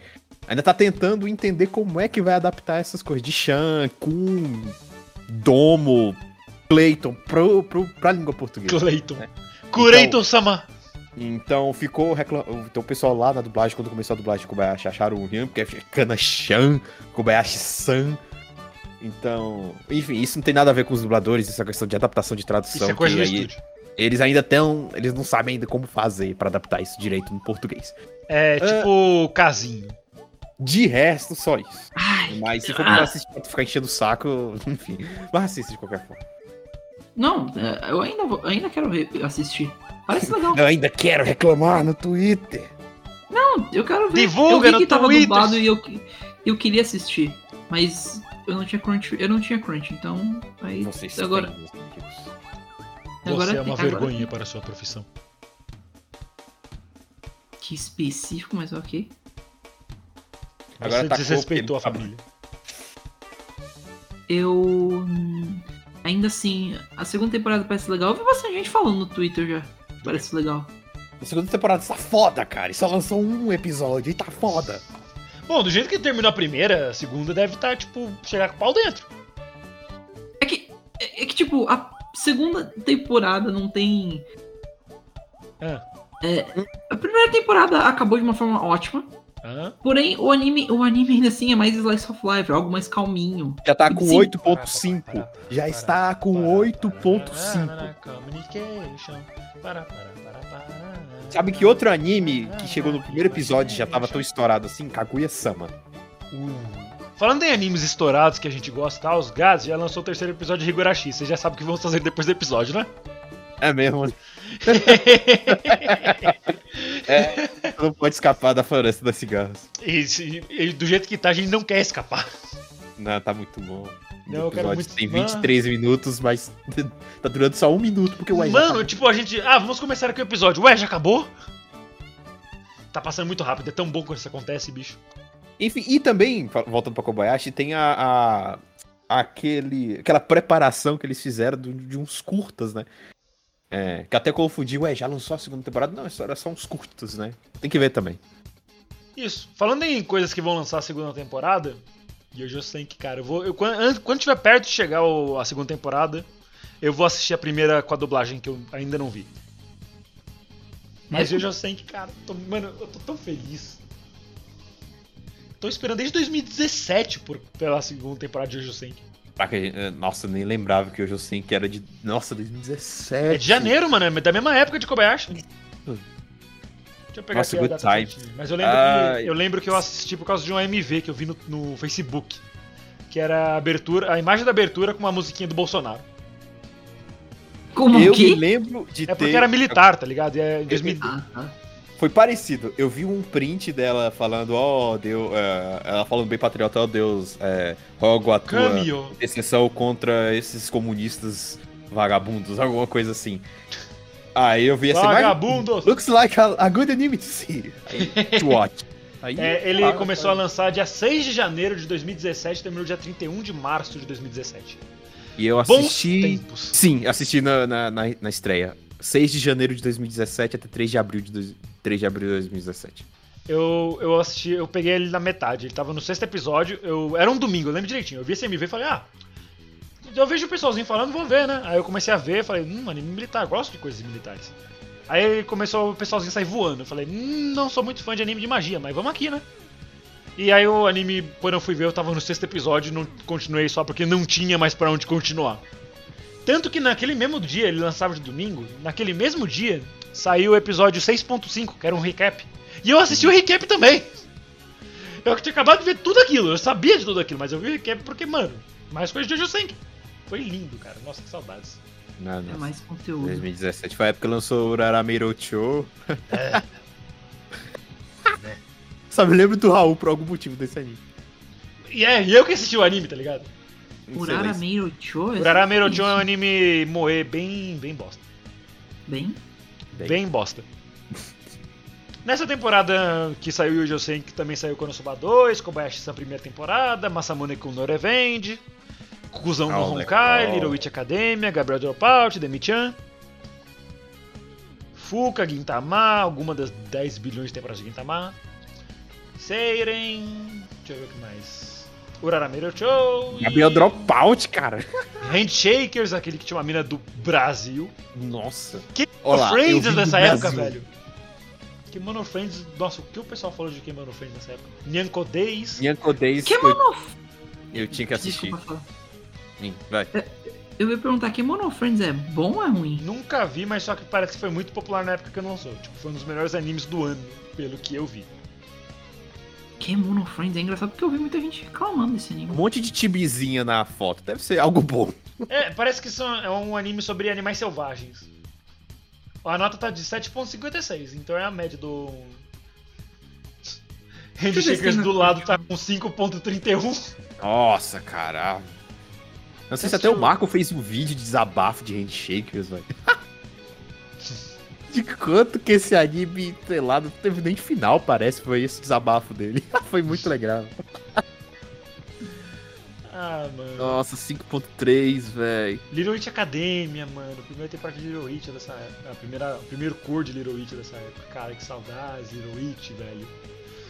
ainda tá tentando entender como é que vai adaptar essas coisas de Shan, Kun, Domo, Clayton pro, pro, pra língua portuguesa. Clayton. É. Cureiton Sama. Então ficou reclam... Então o pessoal lá na dublagem, quando começou a dublagem de Kobayashi, acharam ruim, porque é Kana-chan, Kobayashi-san. Então, enfim, isso não tem nada a ver com os dubladores, isso é questão de adaptação de tradução. Isso é coisa que do aí estúdio. Eles ainda estão. Eles não sabem ainda como fazer pra adaptar isso direito no português. É tipo casinho. De resto, só isso. Ai, Mas se for Ah. pra assistir pra tu ficar enchendo o saco, [laughs] enfim. Mas assista de qualquer forma. não, é, eu ainda, vou, ainda quero ver- assistir. Parece legal. Eu ainda quero reclamar no Twitter. Não, eu quero ver. Divulga eu vi no que tava Twitter. dublado e eu, eu queria assistir. Mas eu não tinha crunch, eu não tinha crunch, então aí Vocês agora, amigos. agora Você é uma agora vergonha para a sua profissão. Que específico, mas ok. Agora Você tá desrespeitou a copiando. família. Eu ainda assim, a segunda temporada parece legal. Eu vi bastante gente falando no Twitter já. Parece legal. A segunda temporada tá foda, cara. E só lançou um episódio e tá foda. Bom, do jeito que terminou a primeira, a segunda deve estar, tipo, chegar com o pau dentro. É que é, é que tipo, a segunda temporada não tem Ah, a primeira temporada acabou de uma forma ótima. Hã? Porém, o anime, o anime ainda assim é mais slice of life, é algo mais calminho. Já tá com Sim. 8.5. Já está com 8.5. Communication. Para, para, para, para. Sabe que outro anime que chegou no primeiro episódio e já tava tão estourado assim? Kaguya-sama. Falando em animes estourados que a gente gosta, tá? Os Gás já lançou o terceiro episódio de Higurashi. Você já sabe o que vamos fazer depois do episódio, né? É mesmo. É, não pode escapar da floresta das cigarras. E, se- e do jeito que tá, a gente não quer escapar. Não, tá muito bom. Não, o eu muito- tem 23 minutos, mas [laughs] tá durando só um minuto, porque o Ué, Mano, tá- tipo, a gente. Ah, vamos começar aqui o episódio. Ué, já acabou? Tá passando muito rápido, é tão bom quando isso acontece, bicho. Enfim, e também, voltando pra Kobayashi, tem a, a- aquele, aquela preparação que eles fizeram do- de uns curtas, né? É, que até confundi, ué, já lançou a segunda temporada? Não, isso era só uns curtos, né? Tem que ver também. Isso. Falando em coisas que vão lançar a segunda temporada, e eu já sei que, cara, eu vou. Eu, quando, an- quando tiver perto de chegar o- a segunda temporada, eu vou assistir a primeira com a dublagem que eu ainda não vi. Mas eu já sei que, cara, tô- mano, eu tô tão feliz. Tô esperando desde 2017 por, pela segunda temporada de Jojo Senki. Caraca, Nossa, eu nem lembrava que hoje eu sei que era de. Nossa, 2017. É de janeiro, mano, é da mesma época de Kobayashi. Deixa eu pegar Nossa, aqui good data time. certinha. Mas eu lembro, Ai. que, eu lembro que eu assisti por causa de um AMV que eu vi no, no Facebook. Que era a abertura, a imagem da abertura com uma musiquinha do Bolsonaro. Como Eu que? me lembro de É ter. porque era militar, tá ligado? E é em 2000... Ah, tá. Foi parecido. Eu vi um print dela falando, ó, Deus. eh, ela falando bem patriota, ó, Deus, é, rogo a tua Cameo. exceção contra esses comunistas vagabundos, alguma coisa assim. Aí eu vi essa imagem. Vagabundos! Looks like a, a good anime to see. [laughs] To watch. Aí, É, ele ah, começou a lançar dia 6 de janeiro de 2017 e terminou dia 31 de março de 2017. E eu Bons assisti. tempos. Sim, assisti na, na, na, na estreia. 6 de janeiro de 2017 até 3 de abril de, dois- 3 de abril de 2017. Eu, eu assisti, eu peguei ele na metade. Ele tava no sexto episódio. Eu, era um domingo, eu lembro direitinho. Eu vi esse MV e falei, ah. Eu vejo o pessoalzinho falando, vou ver, né? Aí eu comecei a ver, falei, hum, anime militar, gosto de coisas militares. Aí começou o pessoalzinho sair voando. Eu falei, hum, não sou muito fã de anime de magia, mas vamos aqui, né? E aí o anime, quando eu fui ver, eu tava no sexto episódio não continuei só porque não tinha mais pra onde continuar. Tanto que naquele mesmo dia, ele lançava de domingo, naquele mesmo dia, saiu o episódio 6.5, que era um recap. E eu assisti o recap também. Eu tinha acabado de ver tudo aquilo, eu sabia de tudo aquilo, mas eu vi o recap porque, mano, mais coisa de Jojo Senki. Foi lindo, cara. Nossa, que saudades. Não, É não. mais conteúdo. 2017 foi a época que lançou o Uraramiro Cho. [laughs] Só me lembro do Raul por algum motivo desse anime. E é, e eu que assisti o anime, tá ligado? Urara Meiro Cho? Urara Meiro-chan é um anime moe bem, bem bosta. Bem? Bem. Bem bosta. Nessa temporada que saiu o Josen, que também saiu Konosuba 2, Kobayashi-san primeira temporada, Masamune com no Revenge, Kuzão no Oh, Honkai, legal. Little Witch Academia, Gabriel Dropout, Demi-chan, Fuka, Gintama, alguma das 10 bilhões de temporadas de Gintama, Seiren, deixa eu ver o que mais. Urara Meiro-cho, Gabriel Dropout, cara. [laughs] Handshakers, aquele que tinha uma mina do Brasil. Nossa. Que Olá, Friends dessa época, Brasil. velho. Kimono Friends, nossa, o que o pessoal falou de Kimono Friends nessa época? Nyanko Days. Nyanko Days. Que eu, mono... eu tinha que assistir. Desculpa. Sim, vai. Eu ia perguntar, que Mono Friends é bom ou é ruim? Nunca vi, mas só que parece que foi muito popular na época que eu lançou. Tipo, foi um dos melhores animes do ano, pelo que eu vi. Que Mono Friends é engraçado porque eu vi muita gente reclamando desse Um anime. monte de tibizinha na foto. Deve ser algo bom. É, parece que são, é um anime sobre animais selvagens. A nota tá de 7.56, então é a média do. [laughs] Handshakers do lado tá com 5.31. Nossa, caralho. Não sei se até o Marco fez um vídeo de desabafo de handshakers, velho. [laughs] De quanto que esse anime, sei lá, não teve nem final, parece, foi esse desabafo dele. [laughs] foi muito legal. Ah, mano. Nossa, 5.3, velho. Little Witch Academia, mano. Primeira temporada de Little Witch dessa época. A primeira, o primeiro core de Little Witch dessa época. Cara, que saudades, Little Witch, velho.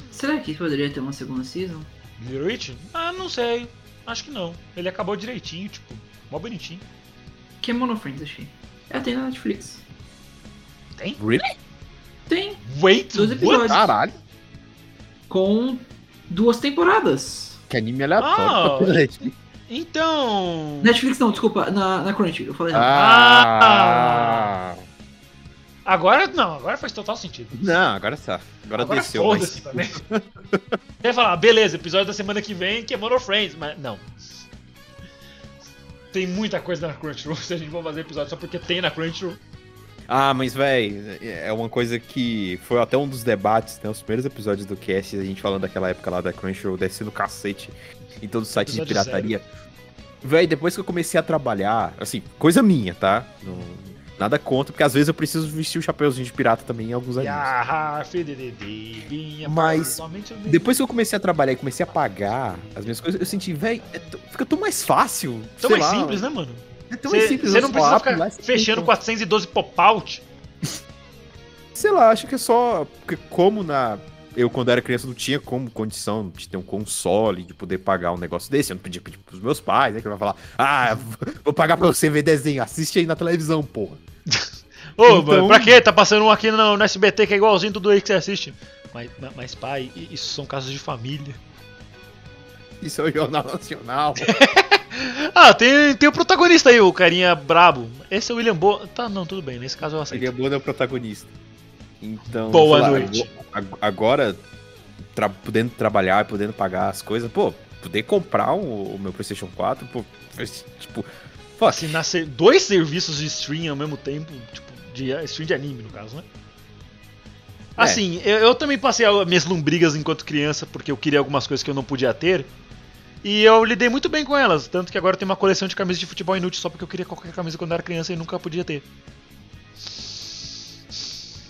Será que poderia ter uma segunda season? Little Witch? Ah, não sei. Acho que não. Ele acabou direitinho, tipo, mó bonitinho. Que Mono Friends, achei. É, tem na Netflix. Tem? Really? Tem. Wait, Dois what? episódios. Caralho. com duas temporadas. Que anime aleatório. Ah. Netflix. Então. Netflix não, desculpa, na, na Crunchy, eu falei errado. Ah. Agora não, agora faz total sentido. Não, agora tá. Agora, Agora desceu. foda-se também. [laughs] Você ia falar, "Ah, beleza, episódio da semana que vem que é Mono Friends, mas não. Tem muita coisa na Crunchyroll [laughs] se a gente for fazer episódio só porque tem na Crunchyroll. Ah, mas véi, é uma coisa que foi até um dos debates, né? Os primeiros episódios do cast, a gente falando daquela época lá da Crunchyroll descendo cacete em todo site de Episódio pirataria. Véi, depois que eu comecei a trabalhar, assim, coisa minha, tá? Não- nada contra, porque às vezes eu preciso vestir o chapeuzinho de pirata também em alguns animes. Mas, o- Depois que eu comecei a trabalhar e comecei a pagar as minhas coisas, eu senti, véi, é fica tão mais fácil. Tão mais lá, simples, né, mano? É tão Você simples. você eu não precisa ficar lá, fechando tem- 412 pop-out. Sei lá, acho que é só. Porque como na. Eu, quando era criança, não tinha como condição de ter um console, de poder pagar um negócio desse. Eu não podia pedir pros meus pais, né? Que vai falar, ah, [laughs] vou pagar pra você ver desenho, assiste aí na televisão, porra. [laughs] Ô, Então- mano, pra quê? Tá passando um aqui no, no SBT que é igualzinho tudo aí que você assiste. Mas, mas- pai, isso são casos de família. Isso é o Jornal Nacional. [laughs] [laughs] Ah, tem, tem o protagonista aí, o carinha brabo. Esse é o William Boa. Tá, não, tudo bem, nesse caso eu aceito. É bom, é o protagonista. Então. Boa lá, noite. ag- Agora, tra- podendo trabalhar e podendo pagar as coisas, pô, poder comprar o, o meu PlayStation 4, pô, tipo. Assinar ser- dois serviços de stream ao mesmo tempo, tipo, de stream de anime, no caso, né? É. Assim, eu, eu também passei as minhas lombrigas enquanto criança, porque eu queria algumas coisas que eu não podia ter. E eu lidei muito bem com elas, tanto que agora eu tenho uma coleção de camisas de futebol inútil só porque eu queria qualquer camisa quando eu era criança e nunca podia ter.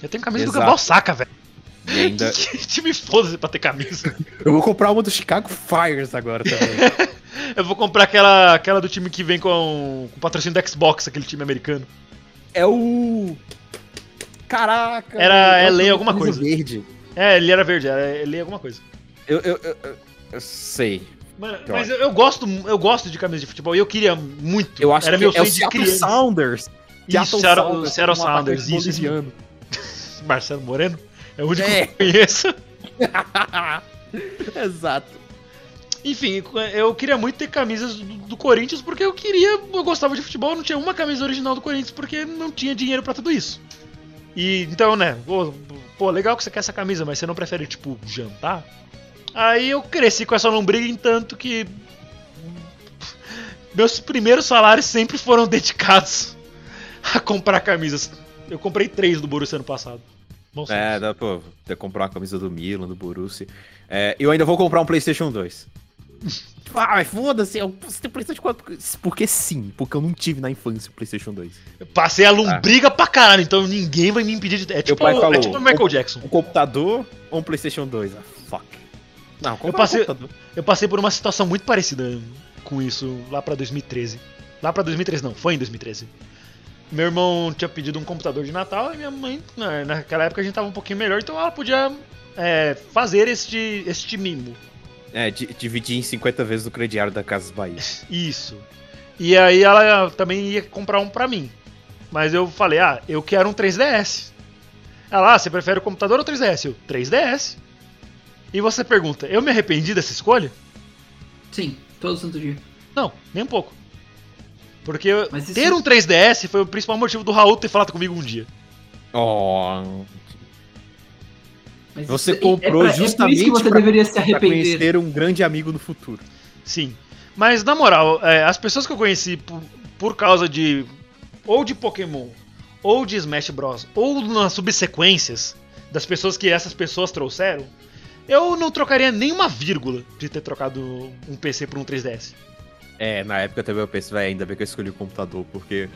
Eu tenho camisa do Exato. Gambal Saca, velho. Ainda. [laughs] Que time foda-se pra ter camisa. Eu vou comprar uma do Chicago Fires agora também. [laughs] Eu vou comprar aquela, aquela do time que vem com, com patrocínio da Xbox, aquele time americano. é o. Caraca! Era é LA alguma coisa. Verde. É, ele era verde, era, ele alguma coisa. Eu, eu, eu, eu- eu sei. Mano, mas eu, eu gosto, eu gosto de camisa de futebol e eu queria muito. Eu acho era que meu é o sonho de Seattle criança. Sounders. Isso, Seattle, Seattle um atacante Sounders, isso, isso. [laughs] Marcelo Moreno é o único É. que eu conheço. [laughs] Exato. Enfim, eu queria muito ter camisas do, do Corinthians porque eu queria, eu gostava de futebol, não tinha uma camisa original do Corinthians porque não tinha dinheiro pra tudo isso. E então, né, pô, legal que você quer essa camisa, mas você não prefere, tipo, jantar? Aí eu cresci com essa lombriga em tanto que meus primeiros salários sempre foram [laughs] dedicados a comprar camisas. Eu comprei três do Borussia ano passado. Bom É, senso. dá pra ter comprar uma camisa do Milan, do Borussia. É, eu ainda vou comprar um PlayStation 2. [laughs] Ah, foda-se, eu você tem PlayStation 4 porque, sim, porque eu não tive na infância o PlayStation 2. Eu passei a lombriga pra caralho, então ninguém vai me impedir de. É tipo, pai é falou, tipo o Michael Jackson. Um computador ou um PlayStation 2? Ah, fuck. Não, comprar passei- um computador. Eu passei por uma situação muito parecida com isso lá pra 2013. Lá pra 2013 não, foi em 2013. Meu irmão tinha pedido um computador de Natal e minha mãe, na- naquela época a gente tava um pouquinho melhor, então ela podia é, fazer este, este mimo. É, di- dividir em 50 vezes o crediário da Casas Bahia. [laughs] Isso. E aí ela também ia comprar um pra mim. Mas eu falei, ah, eu quero um 3DS. Ela, ah, você prefere o computador ou 3DS? Eu, 3DS. E você pergunta, eu me arrependi dessa escolha? Sim, todo santo dia. Não, nem um pouco. Porque isso- ter um 3DS foi o principal motivo do Raul ter falado comigo um dia. Oh, Mas você isso- comprou é pra- justamente É por isso que você pra- deveria se pra arrepender. conhecer um grande amigo no futuro. Sim. Mas na moral, é, as pessoas que eu conheci por, por causa de. ou de Pokémon, ou de Smash Bros, ou nas subsequências das pessoas que essas pessoas trouxeram, eu não trocaria nenhuma vírgula de ter trocado um PC por um 3DS. É, na época também eu pensei, "Véi, ainda bem que eu escolhi o computador, porque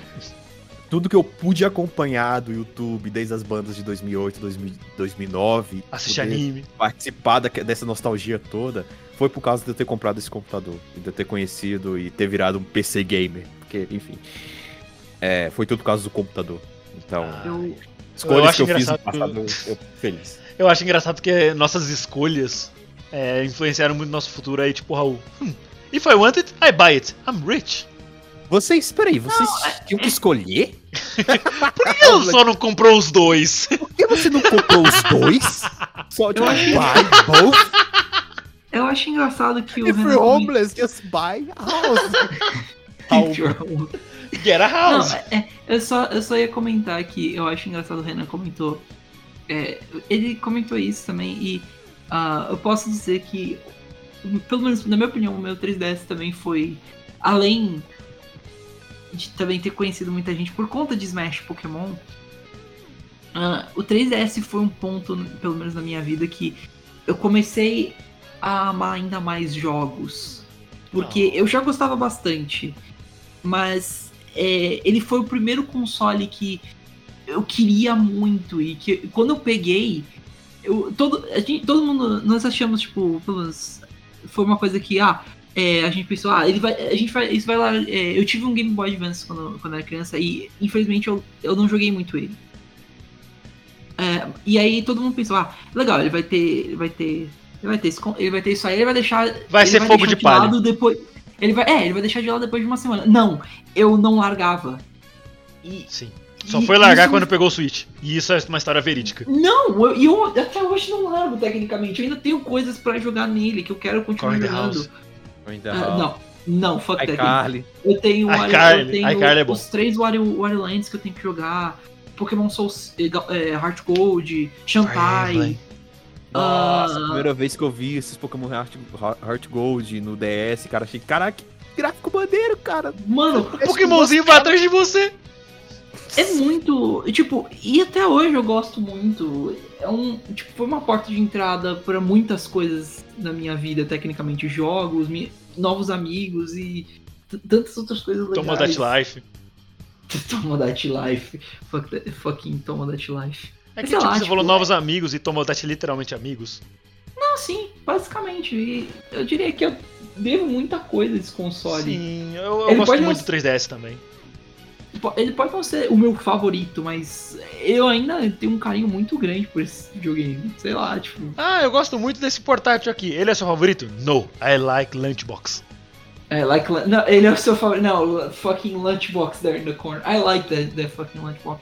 tudo que eu pude acompanhar do YouTube, desde as bandas de 2008, 2000, 2009, Assistir anime. participar da- dessa nostalgia toda, foi por causa de eu ter comprado esse computador, e de eu ter conhecido e ter virado um PC gamer, porque, enfim, é, foi tudo por causa do computador. Então, Ah, Eu, escolhas acho que eu fiz no passado, eu, eu fico feliz. Eu acho engraçado que nossas escolhas é, influenciaram muito nosso futuro aí, tipo, Raul. "Hmm, If I want it, I buy it. I'm rich. Vocês, peraí, vocês tinham que escolher? [laughs] Por que ela só não comprou os dois? Por que você não comprou os dois? Só de buy both? Eu acho engraçado que o If Renan you're homeless, just buy a house. [laughs] Get a Não, house. é, é, eu, só, eu só ia comentar que eu acho engraçado o Renan comentou. É, ele comentou isso também e ah, eu posso dizer que, pelo menos na minha opinião, o meu 3DS também foi além de também ter conhecido muita gente por conta de Smash Pokémon. ah, o 3DS foi um ponto, pelo menos na minha vida, que eu comecei a amar ainda mais jogos. Porque eu já gostava bastante, mas é, ele foi o primeiro console que eu queria muito e que quando eu peguei, eu, todo, a gente, todo mundo, nós achamos, tipo, pelo menos, foi uma coisa que, ah, é, a gente pensou, ah, ele vai, a gente vai, isso vai lá, é, eu tive um Game Boy Advance quando, quando era criança e, infelizmente, eu, eu não joguei muito ele. É, e aí todo mundo pensou, ah, legal, ele vai ter, ele vai ter, ele vai ter, esse con- ele vai ter isso aí, ele vai deixar, Vai ser fogo deixar de palha. lado depois, ele vai, é, ele vai deixar de lado depois de uma semana. Não, eu não largava. E, Sim. Só e foi largar isso- quando pegou o Switch. E isso é uma história verídica. Não, eu, e eu até hoje não largo tecnicamente. Eu ainda tenho coisas pra jogar nele que eu quero continuar the jogando. House. Ah, não, não, fuck that game. iCarly. Eu tenho, iCarly, Wario- eu tenho iCarly é bom. os três Wario, Wario Lands que eu tenho que jogar. Pokémon Soul eh, Heart Gold, Shantae. Fire Nossa, Ah. a primeira vez que eu vi esses Pokémon Heart, Heart Gold no DS, cara, achei, caraca, que gráfico bandeiro, cara. Mano, Pokémonzinho vai atrás de você. É muito. Tipo, e até hoje eu gosto muito. É um. Tipo, foi uma porta de entrada para muitas coisas na minha vida, tecnicamente. Jogos, mi- novos amigos e tantas outras coisas legais. [laughs] Tomou that life. Toma that life. Fuck that, fucking toma that life. É que Sei tipo, lá, você tipo, falou novos amigos e tomou that literalmente amigos. Não, sim, basicamente. E eu diria que eu devo muita coisa desse console. Sim, eu, eu gosto muito do 3DS também. Ele pode não ser o meu favorito, mas eu ainda tenho um carinho muito grande por esse videogame. Sei lá, tipo. Ah, eu gosto muito desse portátil aqui. Ele é seu favorito? No, I like Lunchbox. É, like. Não, ele é o seu favorito. Não, fucking lunchbox there in the corner. I like that, that fucking lunchbox.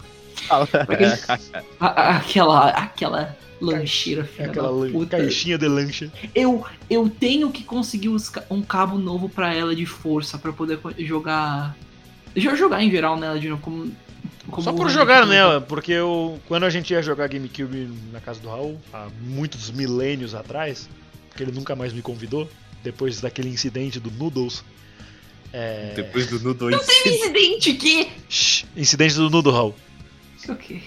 [laughs] A- a- aquela. Aquela lancheira, filha Aquela da puta. caixinha de lancha. Eu, eu tenho que conseguir um cabo novo pra ela de força pra poder jogar. Já jogar em geral nela de novo, como. como Só por jogar nela, porque eu, quando a gente ia jogar GameCube na casa do Raul, há muitos milênios atrás, porque ele nunca mais me convidou, depois daquele incidente do Noodles. É... Depois do Nudo Teve incidente que. Shhh, incidente do Noodle, Raul. Ok.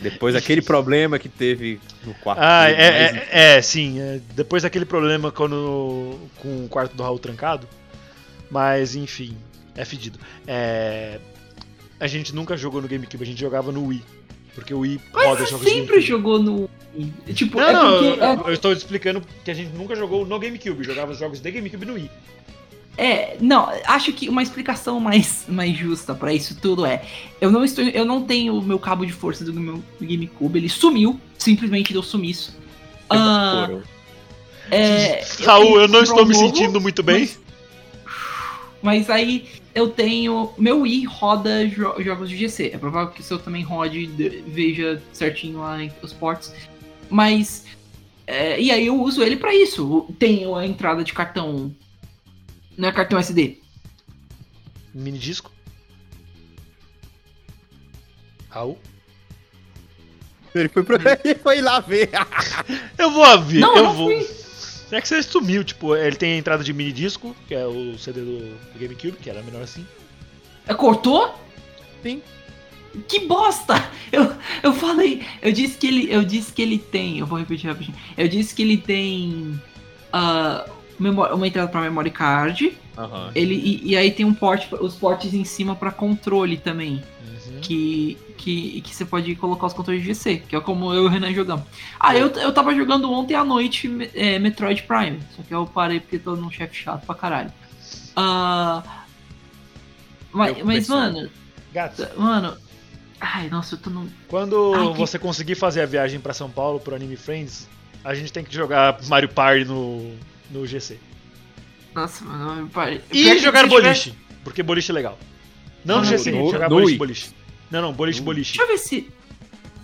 Depois daquele problema que teve no quarto. Ah, é, mas- é, é, sim. é, depois daquele problema quando, com o quarto do Raul trancado. Mas, enfim, é fedido. É, a gente nunca jogou no GameCube, a gente jogava no Wii. Porque o Wii roda Mas você jogos sempre jogou no. Tipo, Não, é não, porque. eu, eu estou explicando que a gente nunca jogou no GameCube, jogava os jogos de GameCube no Wii. É, não, acho que uma explicação mais, mais justa pra isso tudo é, eu não estou, eu não tenho o meu cabo de força do meu GameCube, ele sumiu, simplesmente deu sumiço. Ah, Foram. é, Raul, tenho eu não estou me sentindo muito bem. Mas, mas aí eu tenho, meu Wii roda jo- jogos de GC, é provável que o seu também rode, de- veja certinho lá em- os ports, mas é, e aí eu uso ele pra isso. Tenho a entrada de cartão, não é cartão SD, Mini disco. Raul? Ele foi, pro... [laughs] ele foi lá ver. Eu vou ver, Não, eu eu não vou. fui. É que você sumiu, tipo, ele tem a entrada de mini disco, que é o CD do, GameCube, que era menor assim. É, Cortou? Sim. Que bosta! Eu, eu falei, eu disse que ele, eu disse que ele tem, eu vou repetir rapidinho. Eu disse que ele tem memó- uma entrada para memory card, Aham. ele e, e aí tem um port, os ports em cima para controle também, Uhum. Que que que você pode colocar os controles de GC, que é como eu e o Renan jogamos. Ah, eu, eu tava jogando ontem à noite é, Metroid Prime, só que eu parei porque tô num chefe chato pra caralho. Ah, mas, mas mano, Gato, Mano. Ai, nossa, eu tô num. quando Ai, que- você conseguir fazer a viagem pra São Paulo pro Anime Friends, a gente tem que jogar Mario Party no, no GC. Nossa, mano, eu parei. E que jogar boliche, porque boliche é legal. Não no Ah, GC, no- jogar no boliche, boliche. Não, não, boliche, boliche. Deixa eu ver se.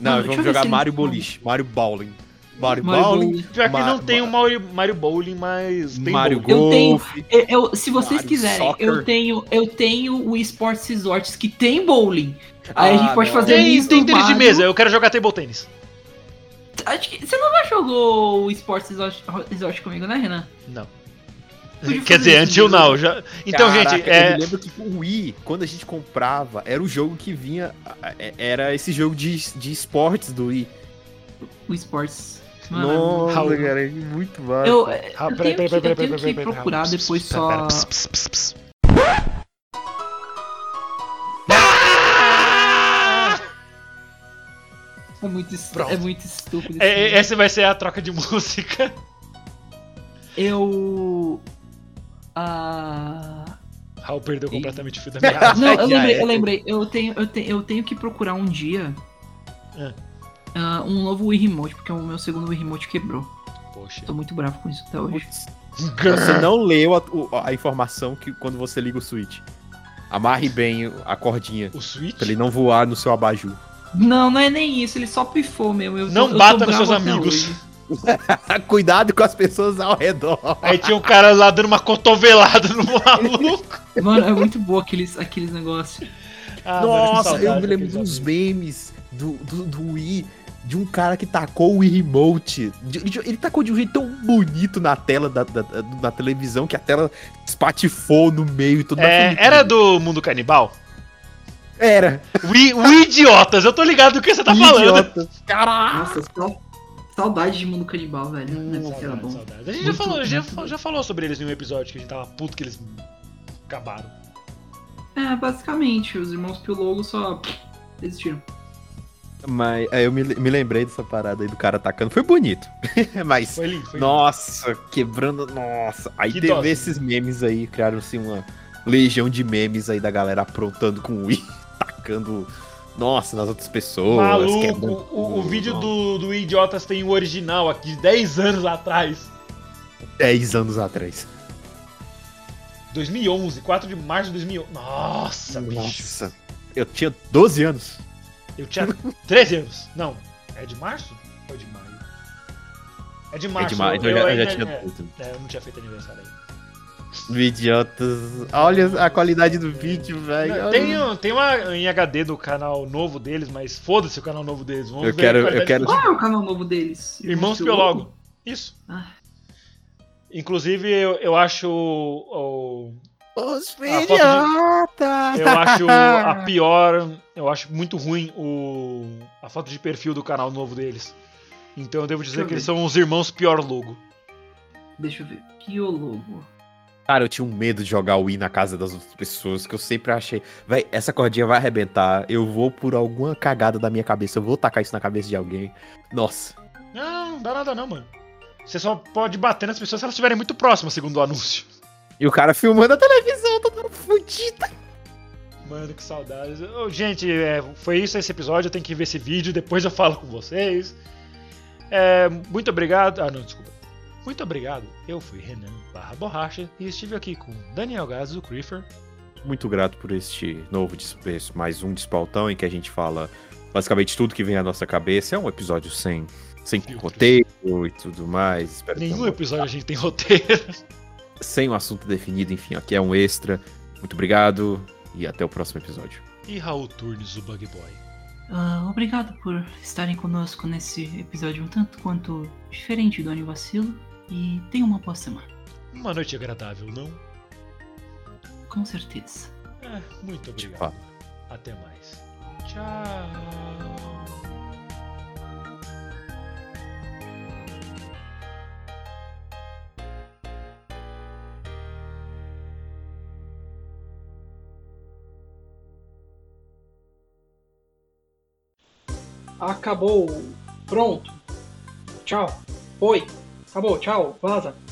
Não, Mano, vamos jogar Mario Boliche, Mario Bowling. Mario, Mario Bowling, Bowling. Pior que não tem o Mario, Mario Bowling, mas tem Mario bowling. Eu tenho- Golf. Eu, eu- se vocês Mario quiserem, Soccer. eu tenho, eu tenho o Esports Resorts que tem bowling. Aí a Ah, gente pode não. fazer Tem, isso tem tênis de mesa, eu quero jogar table tênis. Acho que você nunca jogou o Esports Resort, Resort comigo, né, Renan? Não. Quer dizer, until now. Já... Então, Caraca, gente, Eu é. me lembro que o Wii, quando a gente comprava, era o jogo que vinha. é- Era esse jogo de, de esportes do Wii. O Esports. Mano, Nossa, cara, é muito massa. eu, Ah, eu peraí, tenho peraí, que, peraí, eu peraí, tenho peraí, que peraí, procurar depois pera, só. pera, ps, ps, ps, ps. É muito, Pronto. é muito estúpido. É, esse é, essa vai ser a troca de [laughs] música. Eu. Ah. Raul perdeu Ih. completamente o fio da [laughs] meada. Não, eu [laughs] lembrei, é. eu lembrei. Eu tenho, eu, tenho, eu tenho que procurar um dia É. ah, um novo Wii Remote, porque o meu segundo Wii Remote quebrou. Poxa. Tô muito bravo com isso até hoje. Putz, Você não leu a, a informação que quando você liga o Switch. Amarre bem a cordinha. O Switch? Pra ele não voar no seu abajur. Não, não é nem isso, ele só pifou mesmo. Eu Não tô bata nos seus amigos. hoje. [laughs] Cuidado com as pessoas ao redor. Aí tinha um cara lá dando uma cotovelada no maluco. Mano, é muito boa aqueles, aqueles negócios. Ah, mano, Nossa, saudade eu me lembro dos memes do, do, do Wii. De um cara que tacou o Wii Remote. De- Ele, ele tacou de um jeito tão bonito na tela da, da, da- da televisão que a tela espatifou no meio e tudo. É, era do Mundo Canibal? Era. We idiotas, eu tô ligado do que você tá falando. Idiota. Caraca. Nossa, só saudade de mundo canibal, velho. Ser que era Saudade, bom. saudade. A gente já falou, já, bom. já falou sobre eles em um episódio que a gente tava puto que eles acabaram. É, basicamente, os irmãos Piologo só desistiram. Mas aí eu me, me lembrei dessa parada aí do cara atacando. Foi bonito. [laughs] Mas. Foi lindo, foi lindo. Nossa, quebrando. Nossa. Aí Que teve dose. esses memes aí, criaram-se uma legião de memes aí da galera aprontando com o Wii, [laughs] tacando. Nossa, nas outras pessoas. Maluco, quebrando o, o vídeo do, do Idiotas tem o original aqui, de 10 anos atrás. 10 anos atrás. 2011, 4 de março de 2011. Nossa, bicho. Nossa. Eu tinha 12 anos. Eu tinha 13 anos. Não, é de março? Ou é de maio? É de março. é demais, eu, eu, já, eu ainda- já tinha é, é, eu não tinha feito aniversário aí. Idiotas. Olha a qualidade do vídeo, velho. Tem, um- tem uma em HD do canal novo deles, mas foda-se o canal novo deles. Vamos Eu ver quero- eu quero- Qual é o canal novo deles? Irmãos Piologo? Isso. Ah. Inclusive, eu, eu acho o, Os foto de- filhotas! Eu acho [laughs] a pior. Eu acho muito ruim o, a foto de perfil do canal novo deles. Então eu devo dizer Deixa que eles são os irmãos pior logo. Deixa eu ver. Piologo. Cara, eu tinha um medo de jogar o Wii na casa das outras pessoas, que eu sempre achei, véi, essa cordinha vai arrebentar, eu vou por alguma cagada da minha cabeça, eu vou tacar isso na cabeça de alguém. Nossa. Não, não dá nada não, mano. Você só pode bater nas pessoas se elas estiverem muito próximas, segundo o anúncio. E o cara filmando a televisão, todo fudido. Mano, que saudades. Gente, é, foi isso esse episódio. Eu tenho que ver esse vídeo, depois eu falo com vocês. É, muito obrigado. Ah, não, desculpa. Muito obrigado. Eu fui Renan barra Borracha e estive aqui com Daniel Gaz do Creeper. Muito grato por este novo, mais um Despautão, em que a gente fala basicamente tudo que vem à nossa cabeça. É um episódio sem, sem Filtros. roteiro e tudo mais. Espero que Nenhum tenham episódio a gente tem roteiro. [laughs] sem um assunto definido, enfim, aqui é um extra. Muito obrigado e até o próximo episódio. E Raul Turnes, o Bug Boy. Ah, obrigado por estarem conosco nesse episódio um tanto quanto diferente do Anivacilo. E tenha uma boa semana. Uma noite agradável, não? Com certeza. É, muito obrigado. Até mais. Tchau. Acabou. Pronto. Tchau. Foi. Acabou. Tchau. Vaza.